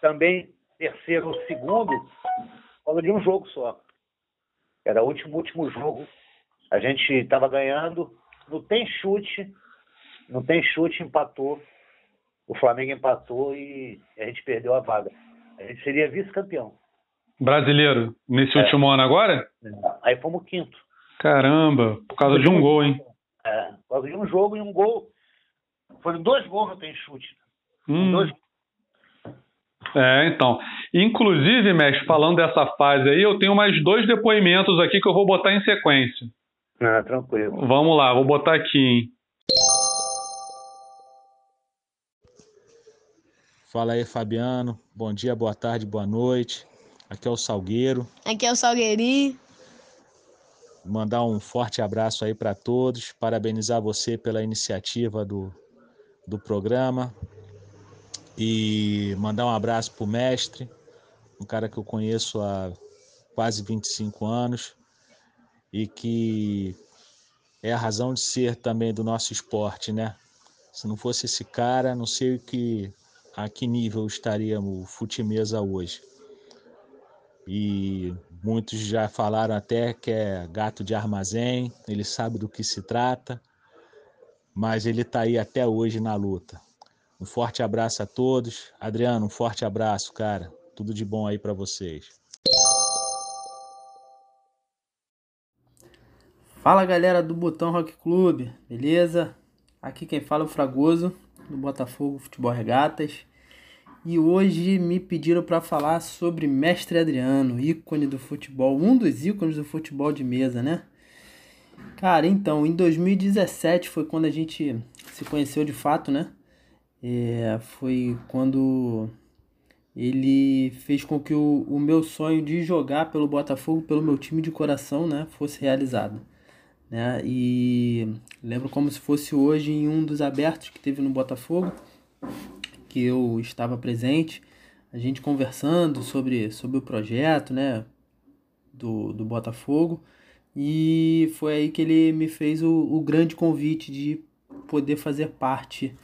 S2: também terceiro ou segundo por causa de um jogo só. Era o último, último jogo. A gente estava ganhando, não tem chute, não tem chute, empatou. O Flamengo empatou e a gente perdeu a vaga. A gente seria vice-campeão.
S1: Brasileiro, nesse
S2: É.
S1: último ano agora?
S2: Aí fomos quinto.
S1: Caramba, por causa de um gol, hein?
S2: É, por causa de um jogo e um gol. Foram dois gols no tem chute.
S1: Hum.
S2: Dois
S1: É, então. Inclusive, mestre, falando dessa fase aí, eu tenho mais dois depoimentos aqui que eu vou botar em sequência.
S2: Ah, tranquilo.
S1: Vamos lá, vou botar aqui, hein?
S7: Fala aí, Fabiano. Bom dia, boa tarde, boa noite. Aqui é o Salgueiro.
S8: Aqui é o Salgueirinho.
S7: Mandar um forte abraço aí para todos. Parabenizar você pela iniciativa do, do programa. E mandar um abraço pro mestre, um cara que eu conheço há quase 25 anos e que é a razão de ser também do nosso esporte, né? Se não fosse esse cara, não sei o que a que nível estaria o Futimesa hoje. E muitos já falaram até que é gato de armazém, ele sabe do que se trata, mas ele está aí até hoje na luta. Um forte abraço a todos. Adriano, um forte abraço, cara. Tudo de bom aí para vocês.
S9: Fala galera do Botão Rock Clube, beleza? Aqui quem fala é o Fragoso, do Botafogo Futebol Regatas. E hoje me pediram para falar sobre Mestre Adriano, ícone do futebol, um dos ícones do futebol de mesa, né? Cara, então, em 2017 foi quando a gente se conheceu de fato, né? É, foi quando ele fez com que o, o meu sonho de jogar pelo Botafogo, pelo meu time de coração, né, fosse realizado. Né? E lembro como se fosse hoje em um dos abertos que teve no Botafogo, que eu estava presente, a gente conversando sobre, sobre o projeto, né, do, do Botafogo, e foi aí que ele me fez o, o grande convite de poder fazer parte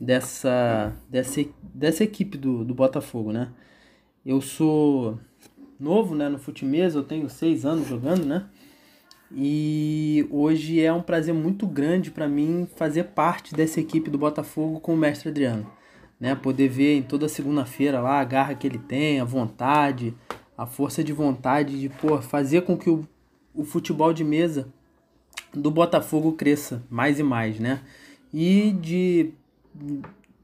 S9: dessa, dessa, dessa equipe do, do Botafogo, né? Eu sou novo, né, no futimesa, eu tenho seis anos jogando, né? E hoje é um prazer muito grande para mim fazer parte dessa equipe do Botafogo com o mestre Adriano, né? Poder ver em toda segunda-feira lá a garra que ele tem, a vontade, a força de vontade de pô, fazer com que o, o futebol de mesa do Botafogo cresça mais e mais, né? E de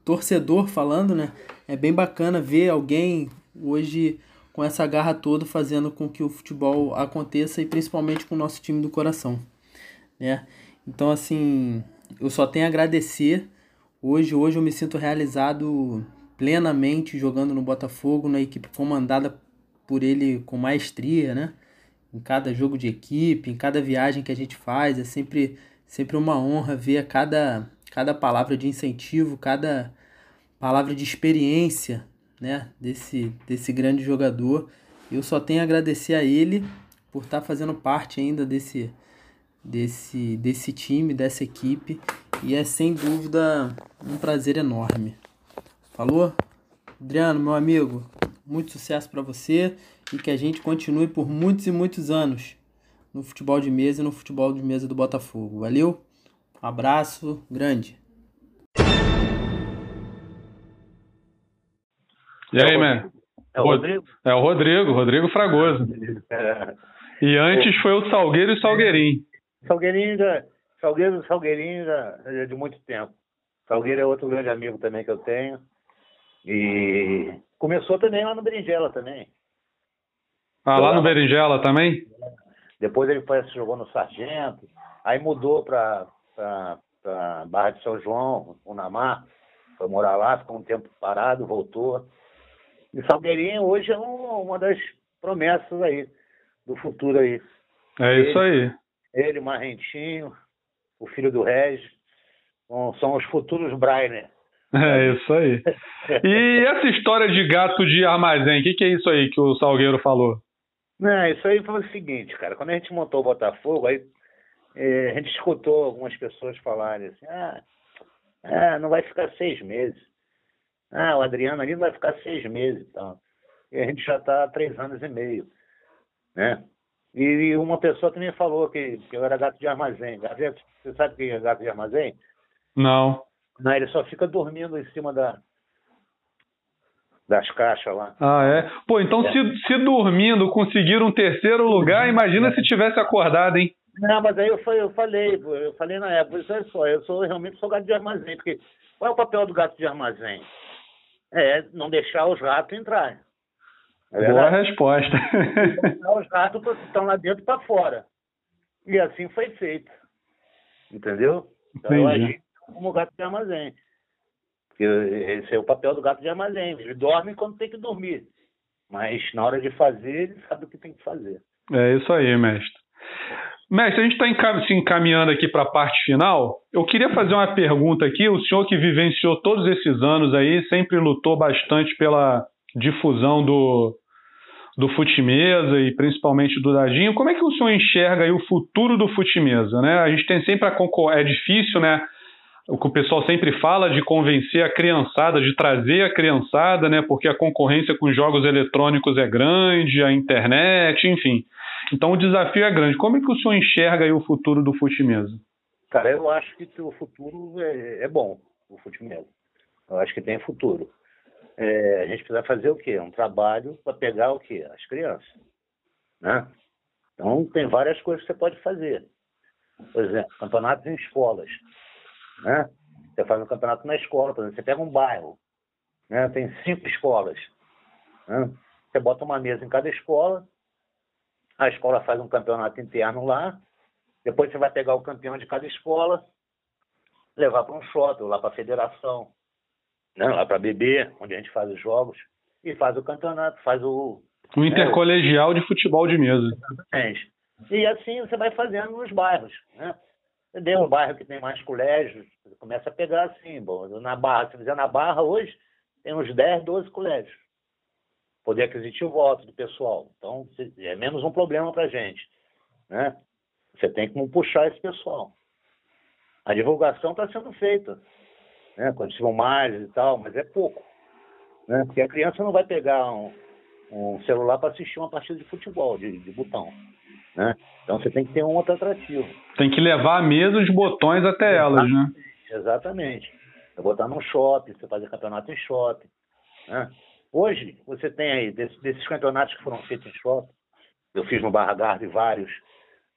S9: torcedor falando, né? É bem bacana ver alguém hoje com essa garra toda fazendo com que o futebol aconteça e principalmente com o nosso time do coração, né? Então assim, eu só tenho a agradecer. Hoje, hoje eu me sinto realizado plenamente jogando no Botafogo, na equipe comandada por ele com maestria, né? Em cada jogo de equipe, em cada viagem que a gente faz, é sempre, sempre uma honra ver cada, cada palavra de incentivo, cada palavra de experiência, né? Desse, desse grande jogador. Eu só tenho a agradecer a ele por estar fazendo parte ainda desse, desse, desse time, dessa equipe. E é sem dúvida um prazer enorme. Falou? Adriano, meu amigo, muito sucesso para você e que a gente continue por muitos e muitos anos no futebol de mesa e no futebol de mesa do Botafogo. Valeu? Um abraço grande.
S1: E aí, man?
S2: É o Rodrigo?
S1: É o Rodrigo, Rodrigo Fragoso.
S2: É.
S1: E antes foi o Salgueiro e o Salgueirinho.
S2: Salgueirinho já, Salgueiro, Salgueirinho já é de muito tempo. Salgueiro é outro grande amigo também que eu tenho. E começou também lá no Berinjela também.
S1: Ah, lá no Berinjela também?
S2: Depois ele foi, jogou no Sargento, aí mudou para Barra de São João, o Namar, foi morar lá, ficou um tempo parado, voltou. E Salgueirinho hoje é um, uma das promessas aí, do futuro aí.
S1: É isso aí.
S2: Ele, Marrentinho, o filho do Regis, são os futuros Brainer. [laughs]
S1: É isso aí. E essa história de gato de armazém, o que, que é isso aí que o Salgueiro falou?
S2: Não, isso aí foi o seguinte, cara. Quando a gente montou o Botafogo, aí é, a gente escutou algumas pessoas falarem assim, ah, ah, não vai ficar seis meses. Ah, o Adriano ali não vai ficar seis meses. Então. E a gente já está há três anos e meio. Né? E uma pessoa também falou que, que eu era gato de armazém. Você sabe o que é gato de armazém?
S1: Não.
S2: Não, ele só fica dormindo em cima da, das caixas lá.
S1: Ah, é? Pô, então é. Se, se dormindo conseguiram um terceiro lugar, imagina se tivesse acordado, hein?
S2: Não, mas aí eu, eu falei, eu falei na época, olha só, eu sou realmente sou gato de armazém, porque qual é o papel do gato de armazém? É não deixar os ratos entrar.
S1: É Boa resposta. [laughs]
S2: Deixar os ratos que estão lá dentro para fora. E assim foi feito. Entendeu? Então eu agi como gato de armazém. Porque esse é o papel do gato de armazém. Ele dorme quando tem que dormir. Mas na hora de fazer, ele sabe o que tem que fazer.
S1: É isso aí, mestre. Mestre, a gente está se encaminhando aqui para a parte final. Eu queria fazer uma pergunta aqui. O senhor que vivenciou todos esses anos aí, sempre lutou bastante pela difusão do, do Futimesa e principalmente do Dadinho. Como é que o senhor enxerga aí o futuro do Futimesa? Né? A gente tem sempre a concorrência. É difícil, né? o que o pessoal sempre fala de convencer a criançada, de trazer a criançada, né? Porque a concorrência com jogos eletrônicos é grande, a internet, enfim. Então o desafio é grande. Como é que o senhor enxerga o futuro do futimesa?
S2: Cara, eu acho que o futuro é, é bom, o futimesa. Eu acho que tem futuro. É, a gente precisa fazer o quê? Um trabalho para pegar o quê? As crianças. Né? Então tem várias coisas que você pode fazer. Por exemplo, campeonatos em escolas. Né? Você faz um campeonato na escola, por exemplo, você pega um bairro, né? tem cinco escolas. Né? Você bota uma mesa em cada escola, a escola faz um campeonato interno lá, depois você vai pegar o campeão de cada escola, levar para um shopping, lá para a federação, né? lá para BB, onde a gente faz os jogos, e faz o campeonato, faz o.
S1: O né? intercolegial de futebol de mesa.
S2: Exatamente. E assim você vai fazendo nos bairros. Né? Entendeu? Um bairro que tem mais colégios, começa a pegar assim, bom, na Barra, se fizer na Barra hoje, tem uns 10, 12 colégios. Poder aquisitivo alto do pessoal. Então, é menos um problema para a gente. Né? Você tem que puxar esse pessoal. A divulgação está sendo feita. Né? Quando tiver mais e tal, mas é pouco. Né? Porque a criança não vai pegar um, um celular para assistir uma partida de futebol, de, de botão. Né? Então você tem que ter um outro atrativo.
S1: Tem que levar a mesa os botões até elas, né?
S2: Exatamente. Você botar no shopping, você fazer campeonato em shopping. Né? Hoje, você tem aí, desses, desses, campeonatos que foram feitos em shopping, eu fiz no Barra Garde vários,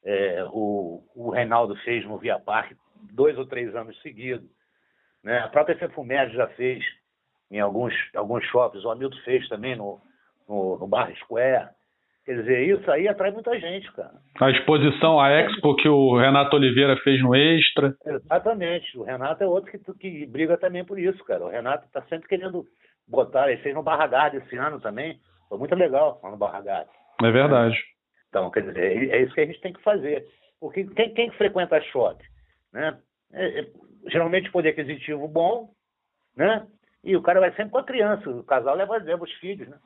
S2: é, o, o Reinaldo fez no Via Parque dois ou três anos seguidos. Né? A própria Fefumed já fez em alguns, alguns shoppings, o Hamilton fez também no, no, no Bar Square. Quer dizer, isso aí atrai muita gente, cara.
S1: A exposição, a Expo que o Renato Oliveira fez no Extra.
S2: Exatamente. O Renato é outro que, que briga também por isso, cara. O Renato está sempre querendo botar. Ele fez no Barra Garden esse ano também. Foi muito legal lá no Barra Garden.
S1: É verdade.
S2: Então, quer dizer, é, é isso que a gente tem que fazer. Porque quem, quem frequenta shopping? Né? É, é, geralmente poder aquisitivo bom, né? E o cara vai sempre com a criança. O casal leva, leva os filhos, né?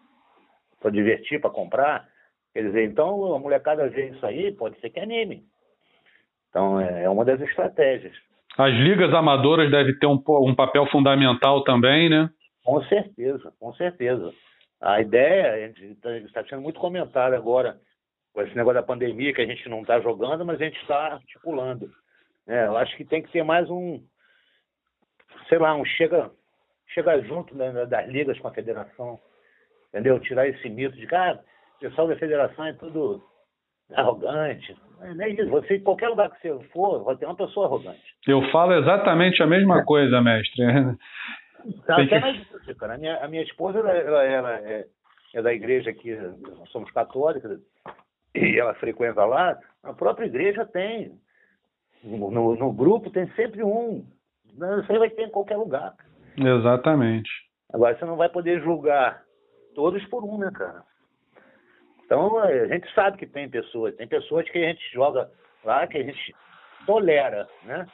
S2: Para divertir, para comprar. Quer dizer, então a molecada vê isso aí, pode ser que anime. Então é, é uma das estratégias.
S1: As ligas amadoras devem ter um, um papel fundamental também, né?
S2: Com certeza, com certeza. A ideia está sendo muito comentada agora com esse negócio da pandemia, que a gente não está jogando, mas a gente está articulando. É, eu acho que tem que ter mais um, sei lá, um chega, chega junto né, das ligas com a federação, entendeu? Tirar esse mito de que ah, o pessoal da federação é tudo arrogante. Não é isso. Você, em qualquer lugar que você for, vai ter uma pessoa arrogante.
S1: Eu falo exatamente a mesma coisa, mestre.
S2: Tá, até mais cara. A minha, a minha esposa, ela, ela, ela é, é, da igreja aqui, nós somos católicos, e ela frequenta lá. A própria igreja tem. No, no, grupo tem sempre um. Isso aí vai ter em qualquer lugar.
S1: Exatamente.
S2: Agora você não vai poder julgar todos por um, né, cara? Então, a gente sabe que tem pessoas, tem pessoas que a gente joga lá, que a gente tolera, né?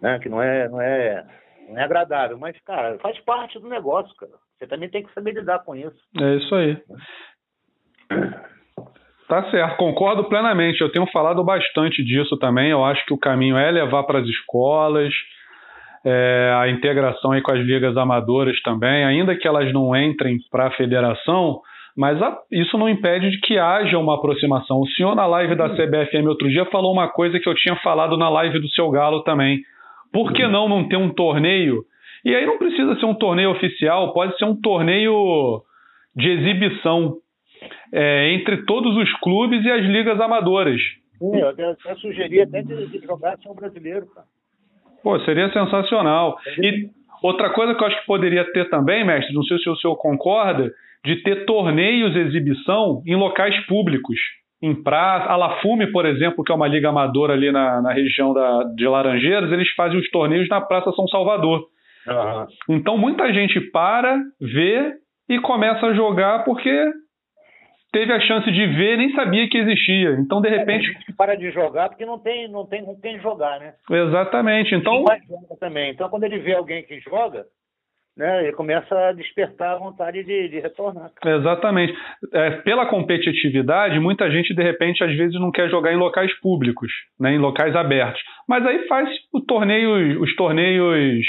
S2: né? Que não é, não, é, não é agradável, mas, cara, faz parte do negócio, cara. Você também tem que saber lidar com isso.
S1: É isso aí. Tá certo, concordo plenamente. Eu tenho falado bastante disso também. Eu acho que o caminho é levar para as escolas, é, a integração aí com as ligas amadoras também, ainda que elas não entrem para a federação, mas a, isso não impede de que haja uma aproximação. O senhor, na live da CBFM outro dia, falou uma coisa que eu tinha falado na live do seu Galo também. Por que não não ter um torneio? E aí não precisa ser um torneio oficial, pode ser um torneio de exibição é, entre todos os clubes e as ligas amadoras.
S2: Sim, eu até, sugeri até jogar sem um brasileiro, cara.
S1: Pô, seria sensacional. E outra coisa que eu acho que poderia ter também, mestre, não sei se o senhor concorda, de ter torneios exibição em locais públicos. Em praça, a Lafume, por exemplo, que é uma liga amadora ali na, na região da, de Laranjeiras, eles fazem os torneios na Praça São Salvador. Uhum. Então muita gente para, vê e começa a jogar porque teve a chance de ver, nem sabia que existia. Então, de repente.
S2: É, gente que para de jogar porque não tem, não tem com quem jogar, né?
S1: Exatamente. Então.
S2: Também. Então, quando ele vê alguém que joga, né, ele começa a despertar a vontade de, de retornar.
S1: Exatamente. É, pela competitividade, muita gente, de repente, às vezes não quer jogar em locais públicos, né, em locais abertos. Mas aí faz o torneio, os torneios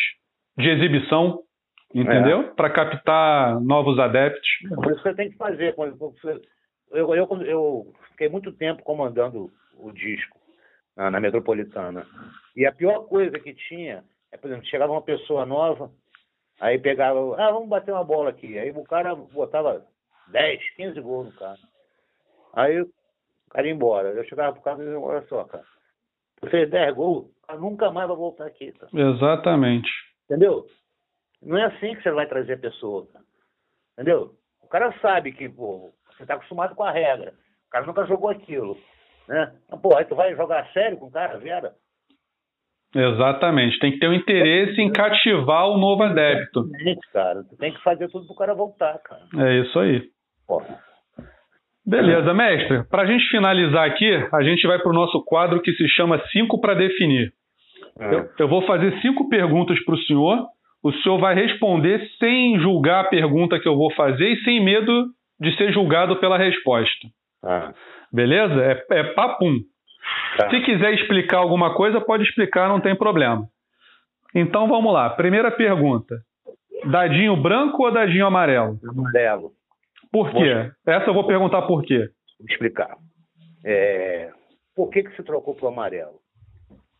S1: de exibição, entendeu? É. Para captar novos adeptos.
S2: Por isso que você tem que fazer. Eu, eu, eu fiquei muito tempo comandando o disco na, na metropolitana. E a pior coisa que tinha é, por exemplo, chegava uma pessoa nova, Aí pegava, ah, vamos bater uma bola aqui. Aí o cara botava 10, 15 gols no cara. Aí o cara ia embora. Eu chegava pro cara e dizia, olha só, cara, você fez 10 gols, nunca mais vai voltar aqui. Cara.
S1: Exatamente.
S2: Entendeu? Não é assim que você vai trazer a pessoa, cara. Entendeu? O cara sabe que, pô, você tá acostumado com a regra. O cara nunca jogou aquilo. Né? Pô, aí tu vai jogar sério com o cara, Vera?
S1: Exatamente. Tem que ter um interesse em cativar o novo adepto.
S2: Exatamente, cara. Tu tem que fazer tudo pro cara voltar, cara.
S1: É isso aí. Porra. Beleza, mestre. Para a gente finalizar aqui, a gente vai para o nosso quadro que se chama Cinco para Definir. É. Eu, eu, vou fazer cinco perguntas para o senhor. O senhor vai responder sem julgar a pergunta que eu vou fazer e sem medo de ser julgado pela resposta. Ah. Beleza? É, é papum. Tá. Se quiser explicar alguma coisa, pode explicar, não tem problema. Então vamos lá. Primeira pergunta: dadinho branco ou dadinho amarelo?
S2: Amarelo.
S1: Por quê? Essa eu vou perguntar por quê.
S2: Vou explicar. É... Por que, que se trocou para o amarelo?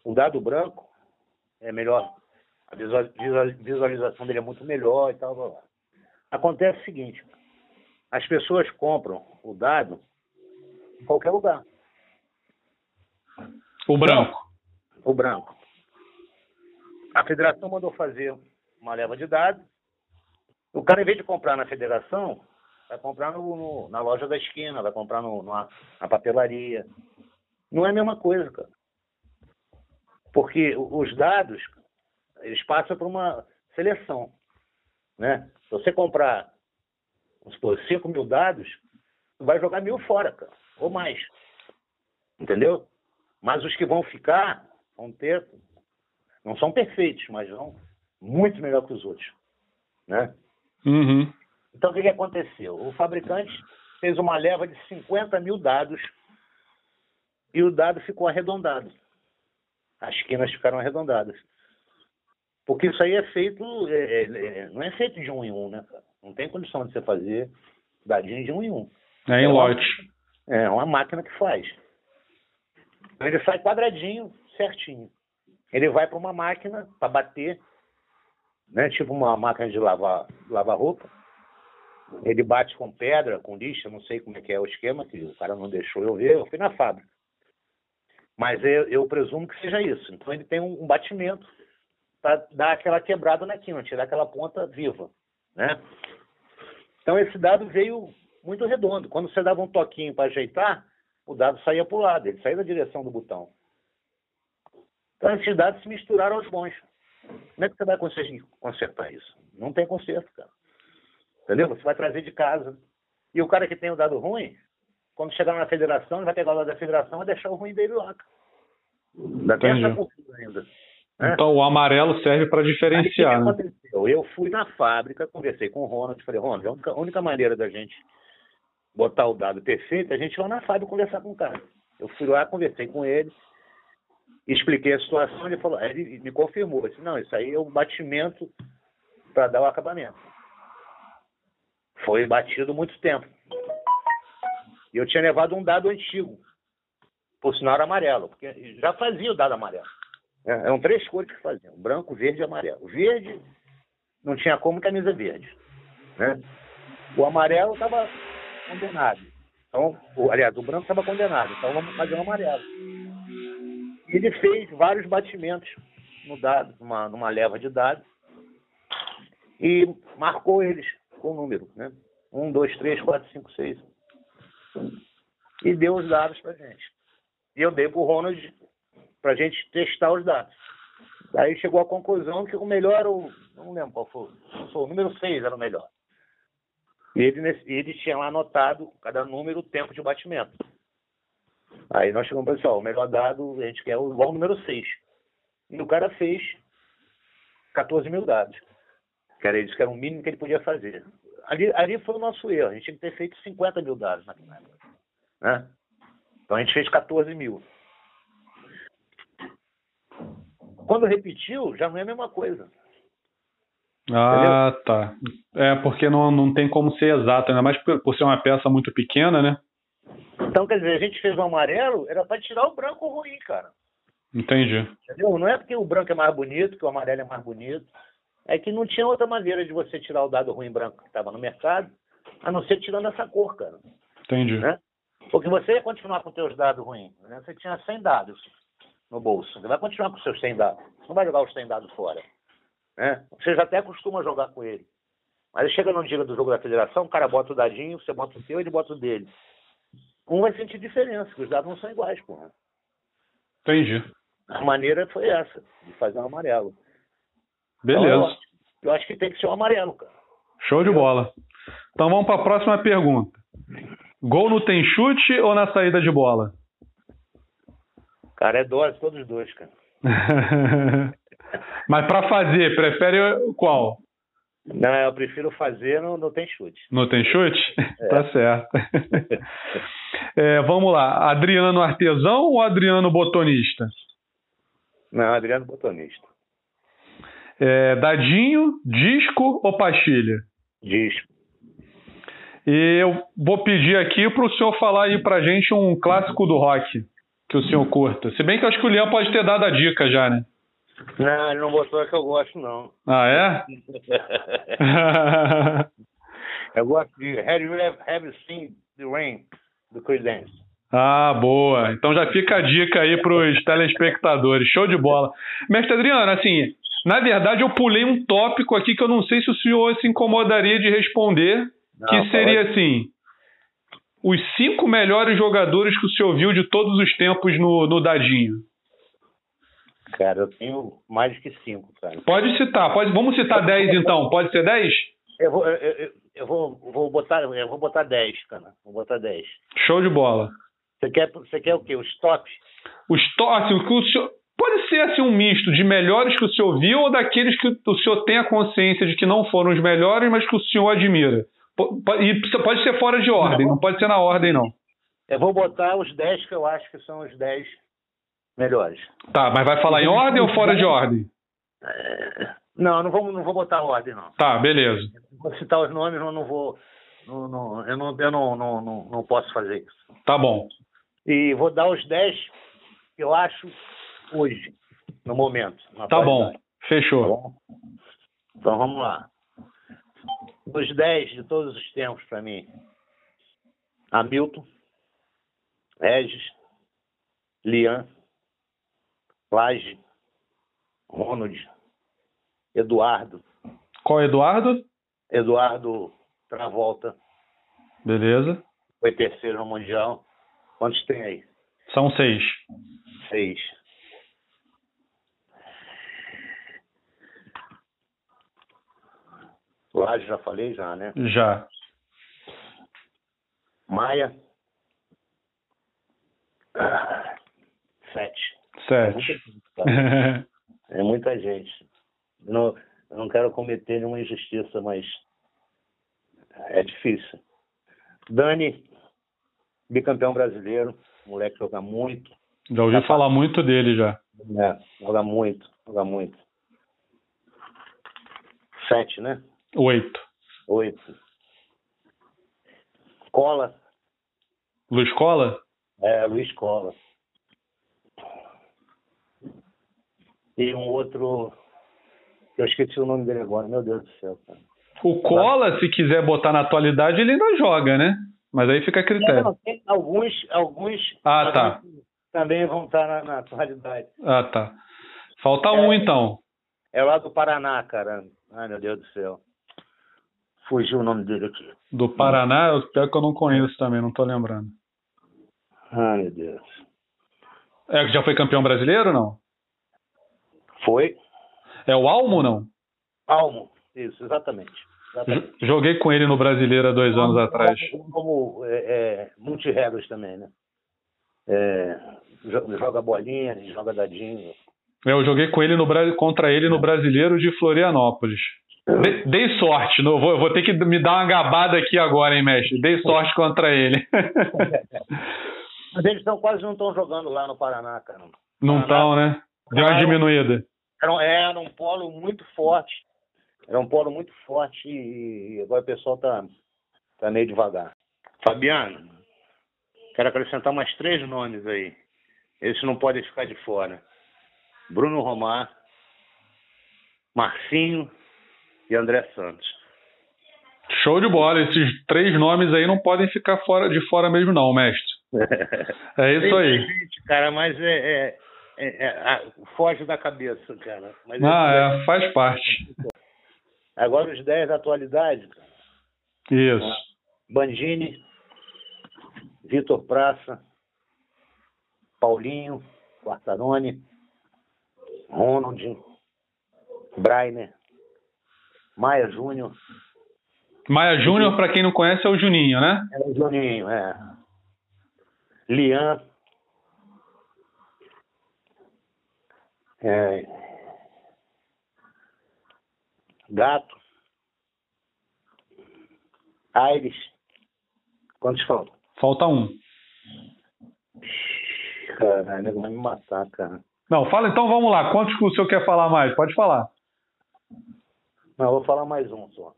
S2: O dado branco é melhor, a visualização dele é muito melhor e tal. Blá, blá. Acontece o seguinte: as pessoas compram o dado em qualquer lugar.
S1: O branco.
S2: O branco. A federação mandou fazer uma leva de dados. O cara, em vez de comprar na federação, vai comprar no, no, na loja da esquina, vai comprar no, na, na papelaria. Não é a mesma coisa, cara. Porque os dados, eles passam por uma seleção. Né? Se você comprar, vamos supor, 5 mil dados, vai jogar mil fora, cara, ou mais. Entendeu? Mas os que vão ficar vão ter, não são perfeitos, mas vão muito melhor que os outros. Né?
S1: Uhum.
S2: Então, o que, que aconteceu? O fabricante fez uma leva de 50 mil dados e o dado ficou arredondado. As quinas ficaram arredondadas. Porque isso aí é feito, é, é, é, não é feito de um em um, né, cara? Não tem condição de você fazer dadinho de um em um.
S1: É em lote.
S2: É uma máquina que faz. Então, ele sai quadradinho, certinho. Ele vai para uma máquina para bater, né? Tipo uma máquina de lavar, lavar roupa. Ele bate com pedra, com lixa, não sei como é que é o esquema, que o cara não deixou eu ver, eu fui na fábrica. Mas eu, eu presumo que seja isso. Então ele tem um, um batimento para dar aquela quebrada na quina, tirar aquela ponta viva, né? Então esse dado veio muito redondo. Quando você dava um toquinho para ajeitar, o dado saía para o lado, ele saía da direção do botão. Então esses dados se misturaram aos bons. Como é que você vai conseguir consertar isso? Não tem conserto, cara. Entendeu? Você vai trazer de casa. E o cara que tem o dado ruim, quando chegar na federação, ele vai pegar o dado da federação e deixar o ruim dele lá. Ainda tem essa cultura ainda.
S1: Né? Então o amarelo serve para diferenciar.
S2: Aí,
S1: o
S2: que né? aconteceu? Eu fui na fábrica, conversei com o Ronald, falei, Ronald, a única, a única maneira da gente botar o dado perfeito a gente lá na fábrica conversar com o cara. Eu fui lá, conversei com ele, expliquei a situação, ele falou, ele me confirmou, disse, não, isso aí é o batimento para dar o acabamento. Foi batido muito tempo. E eu tinha levado um dado antigo, por sinal era amarelo, porque já fazia o dado amarelo. É, eram três cores que faziam, branco, verde e amarelo. Verde não tinha como camisa verde. Né? O amarelo estava condenado. Então, o, aliás, o branco estava condenado, então vamos fazer o amarelo. E ele fez vários batimentos no dado, numa, numa leva de dados, e marcou eles com o número, né? Um, dois, três, quatro, cinco, seis. E deu os dados para gente. E eu dei para o Ronald para a gente testar os dados. Daí chegou à conclusão que o melhor, o, não lembro qual foi, foi o número 6 era o melhor. Ele, ele tinha lá anotado, cada número, o tempo de batimento. Aí nós chegamos pessoal, o melhor dado, a gente quer o, o número 6. E o cara fez 14 mil dados. Que era, que era o mínimo que ele podia fazer. Ali, ali foi o nosso erro. A gente tinha que ter feito 50 mil dados naquela época. Né? Então a gente fez 14 mil. Quando repetiu, já não é a mesma coisa.
S1: Ah, Entendeu? tá. É, porque não, não tem como ser exato, ainda mais por, por ser uma peça muito pequena, né?
S2: Então, quer dizer, a gente fez o amarelo, era para tirar o branco ruim, cara.
S1: Entendi.
S2: Entendeu? Não é porque o branco é mais bonito, que o amarelo é mais bonito. É que não tinha outra maneira de você tirar o dado ruim branco que estava no mercado, a não ser tirando essa cor, cara.
S1: Entendi.
S2: Né? Porque você ia continuar com os seus dados ruins. Né? Você tinha 100 dados no bolso. Você vai continuar com os seus 100 dados. Você não vai jogar os 100 dados fora. Né? Você já até costuma jogar com ele. Mas chega no dia do jogo da federação, o cara bota o dadinho, você bota o seu, ele bota o dele. Um vai sentir diferença, porque os dados não são iguais, porra.
S1: Entendi.
S2: A maneira foi essa, de fazer um amarelo.
S1: Beleza. Então, eu,
S2: acho, eu, acho, que tem que ser um amarelo, cara.
S1: Show de bola. Então vamos para a próxima pergunta. Gol no tem chute ou na saída de bola?
S2: Cara, é dose, todos os dois, cara. [laughs]
S1: Mas para fazer, prefere qual?
S2: Não, eu prefiro fazer no, no tem chute.
S1: No tem chute? É. tá certo. [laughs] é, vamos lá. Adriano artesão ou Adriano botonista?
S2: Não, Adriano botonista.
S1: É, dadinho, disco ou pastilha?
S2: Disco.
S1: E eu vou pedir aqui para o senhor falar aí para gente um clássico do rock que o senhor curta. Se bem que eu acho que o Leão pode ter dado a dica já, né?
S2: Não, ele não botou a que eu gosto, não.
S1: Ah, é? [laughs]
S2: eu gosto de Have You Ever Seen The Rain, do Creedence.
S1: Ah, boa. Então já fica a dica aí para os telespectadores. Show de bola. Mestre Adriano, assim, na verdade eu pulei um tópico aqui que eu não sei se o senhor se incomodaria de responder, não, que seria pode. assim, os cinco melhores jogadores que o senhor viu de todos os tempos no, no Dadinho.
S2: Cara, eu tenho mais que cinco, cara.
S1: Pode citar, pode, vamos citar dez então. Pode ser dez?
S2: Eu vou, eu, eu, vou, vou botar, eu vou botar dez, cara. Vou botar dez.
S1: Show de bola.
S2: Você quer, você quer o quê? Os top?
S1: Os top, assim, o que o senhor, pode ser assim um misto de melhores que o senhor viu ou daqueles que o senhor tem a consciência de que não foram os melhores, mas que o senhor admira. E pode ser fora de ordem, não pode ser na ordem, não.
S2: Eu vou botar os 10 que eu acho que são os 10 melhores.
S1: Tá, mas vai falar em ordem ou fora de ordem?
S2: É... Não, não vou, não vou botar ordem, não.
S1: Tá, beleza.
S2: Vou citar os nomes, eu não vou. Não, não, eu não, eu não, não, não, não posso fazer isso.
S1: Tá bom.
S2: E vou dar os 10 que eu acho hoje, no momento.
S1: Tá bom, fechou. Tá bom?
S2: Então vamos lá. Os 10 de todos os tempos para mim. Hamilton, Regis, Lian, Laje, Ronald, Eduardo.
S1: Qual Eduardo?
S2: Eduardo Travolta.
S1: Beleza.
S2: Foi terceiro no Mundial. Quantos tem aí?
S1: São seis.
S2: Seis. Laje já falei já, né?
S1: Já.
S2: Maia. Sete.
S1: Sete.
S2: É muita gente. Não, eu não quero cometer nenhuma injustiça, mas é difícil. Dani, bicampeão brasileiro, moleque joga muito.
S1: Já ouvi tá falar muito dele já.
S2: É, joga muito, joga muito. Sete, né?
S1: Oito.
S2: Oito. Cola.
S1: Luiz Cola?
S2: É, Luiz Cola. E um outro. Eu esqueci o nome dele agora, meu Deus do céu, cara.
S1: O Cola, se quiser botar na atualidade, ele ainda joga, né? Mas aí fica a critério. Não,
S2: tem alguns, alguns
S1: ah, tá.
S2: também vão estar na, na, atualidade.
S1: Ah, tá. Falta é, um, então.
S2: É lá do Paraná, cara. Ai, meu Deus do céu. Fugiu o nome dele aqui.
S1: Do Paraná, eu pior que eu não conheço também, não tô lembrando.
S2: Ai, meu Deus.
S1: É que já foi campeão brasileiro ou não?
S2: Foi.
S1: É o Almo não?
S2: Almo, isso, exatamente. exatamente.
S1: Joguei com ele no Brasileiro há dois anos atrás.
S2: Como é, é, multi-regras também, né? É, joga bolinha, joga dadinho.
S1: É, eu joguei com ele no, contra ele no Brasileiro de Florianópolis. Dei sorte, não, vou, vou ter que me dar uma gabada aqui agora, hein, mestre? Dei sorte contra ele. [laughs]
S2: Mas eles tão, quase não estão jogando lá no Paraná, cara.
S1: Não estão, né? Deu uma diminuída.
S2: Era, era um polo muito forte. Era um polo muito forte e agora o pessoal tá, tá meio devagar. Fabiano, quero acrescentar mais três nomes aí. Esses não podem ficar de fora. Bruno Romar, Marcinho e André Santos.
S1: Show de bola. Esses três nomes aí não podem ficar fora de fora mesmo, não, mestre. [laughs] É isso aí.
S2: Gente, cara, mas é, é, é, é, foge da cabeça, cara. Mas
S1: ah, é, faz parte.
S2: Agora os 10 da atualidade.
S1: Isso.
S2: Bandini, Vitor Praça, Paulinho, Quartarone, Ronald, Brainer, Maia Júnior.
S1: Maia Júnior, para quem não conhece, é o Juninho, né?
S2: É o Juninho, é. Lian. É, Gato. Aires. Quantos faltam?
S1: Falta um.
S2: Caralho, vai me matar, cara.
S1: Não, fala então, vamos lá. Quantos que o senhor quer falar mais? Pode falar.
S2: Não, eu vou falar mais um só.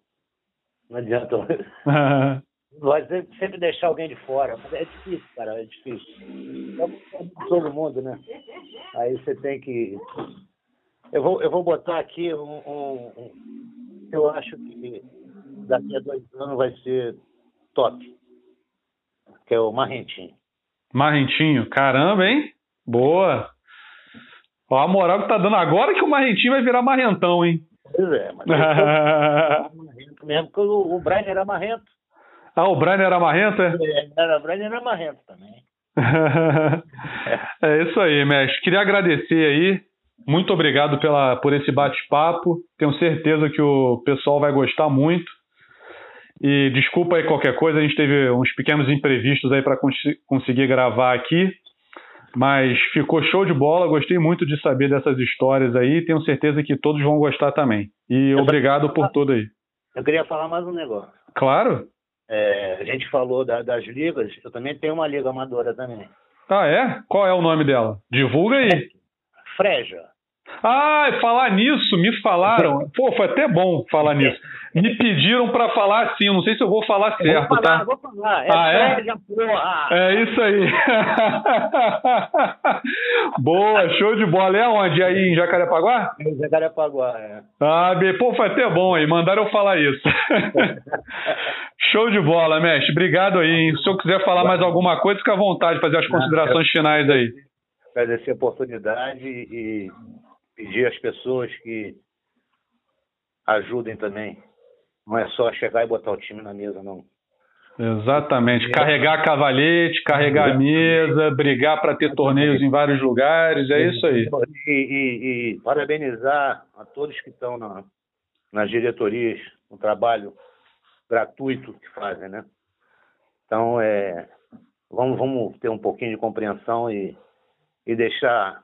S2: Não adianta. [laughs] Vai sempre deixar alguém de fora. Mas é difícil, cara, é difícil. É todo mundo, né? Aí você tem que. Eu vou, eu vou botar aqui um, um, um. Eu acho que daqui a dois anos vai ser top. Que é o Marrentinho.
S1: Marrentinho, caramba, hein? Boa. Ó, a moral que tá dando agora que o Marrentinho vai virar marrentão, hein?
S2: Pois é, mas [laughs] marrento mesmo, porque o, o Brian era marrento.
S1: Ah, o Brian era marrento, é?
S2: É, Era, o Brian era marrento também. [laughs]
S1: é isso aí, mestre. Queria agradecer aí. Muito obrigado pela, por esse bate-papo. Tenho certeza que o pessoal vai gostar muito. E desculpa aí qualquer coisa, a gente teve uns pequenos imprevistos aí para conseguir gravar aqui. Mas ficou show de bola, gostei muito de saber dessas histórias aí. Tenho certeza que todos vão gostar também. E obrigado por tudo aí.
S2: Eu queria falar mais um negócio.
S1: Claro?
S2: É, a gente falou da- das ligas, eu também tenho uma liga amadora também.
S1: Ah, é? Qual é o nome dela? Divulga aí.
S2: Freja.
S1: Ah, falar nisso, me falaram. [laughs] Pô, foi até bom falar nisso. Me pediram pra falar assim, eu não sei se eu vou falar certo,
S2: vou falar,
S1: tá?
S2: vou falar. É
S1: Ah, é?
S2: Porra!
S1: É isso aí. [laughs] Boa, show de bola. É onde? Aí em Jacarepaguá?
S2: É o Jacarepaguá, é.
S1: Ah, pô, foi até bom aí. Mandaram eu falar isso. [laughs] show de bola, mestre. Obrigado aí. hein? Se eu quiser falar mais alguma coisa, fica à vontade, fazer as considerações finais aí.
S2: Agradecer a oportunidade e pedir às pessoas que ajudem também. Não é só chegar e botar o time na mesa, não.
S1: Exatamente. Carregar cavalete, carregar a mesa, brigar para ter torneios em vários lugares, é isso aí.
S2: E, e- e parabenizar a todos que estão na- nas diretorias, no trabalho gratuito que fazem, né? Então, é, vamos, vamos ter um pouquinho de compreensão e, e deixar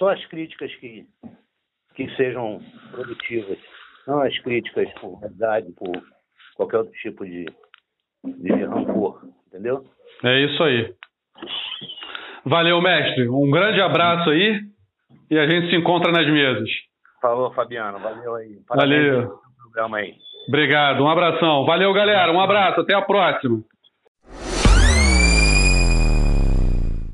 S2: só as críticas que, que sejam produtivas, não as críticas por verdade, por qualquer outro tipo de, de rancor, entendeu?
S1: É isso aí. Valeu, mestre. Um grande abraço aí e a gente se encontra nas mesas.
S2: Falou, Fabiano. Valeu aí.
S1: Valeu.
S2: pelo programa aí.
S1: Obrigado, um abração. Valeu, galera. Um abraço, até a próxima.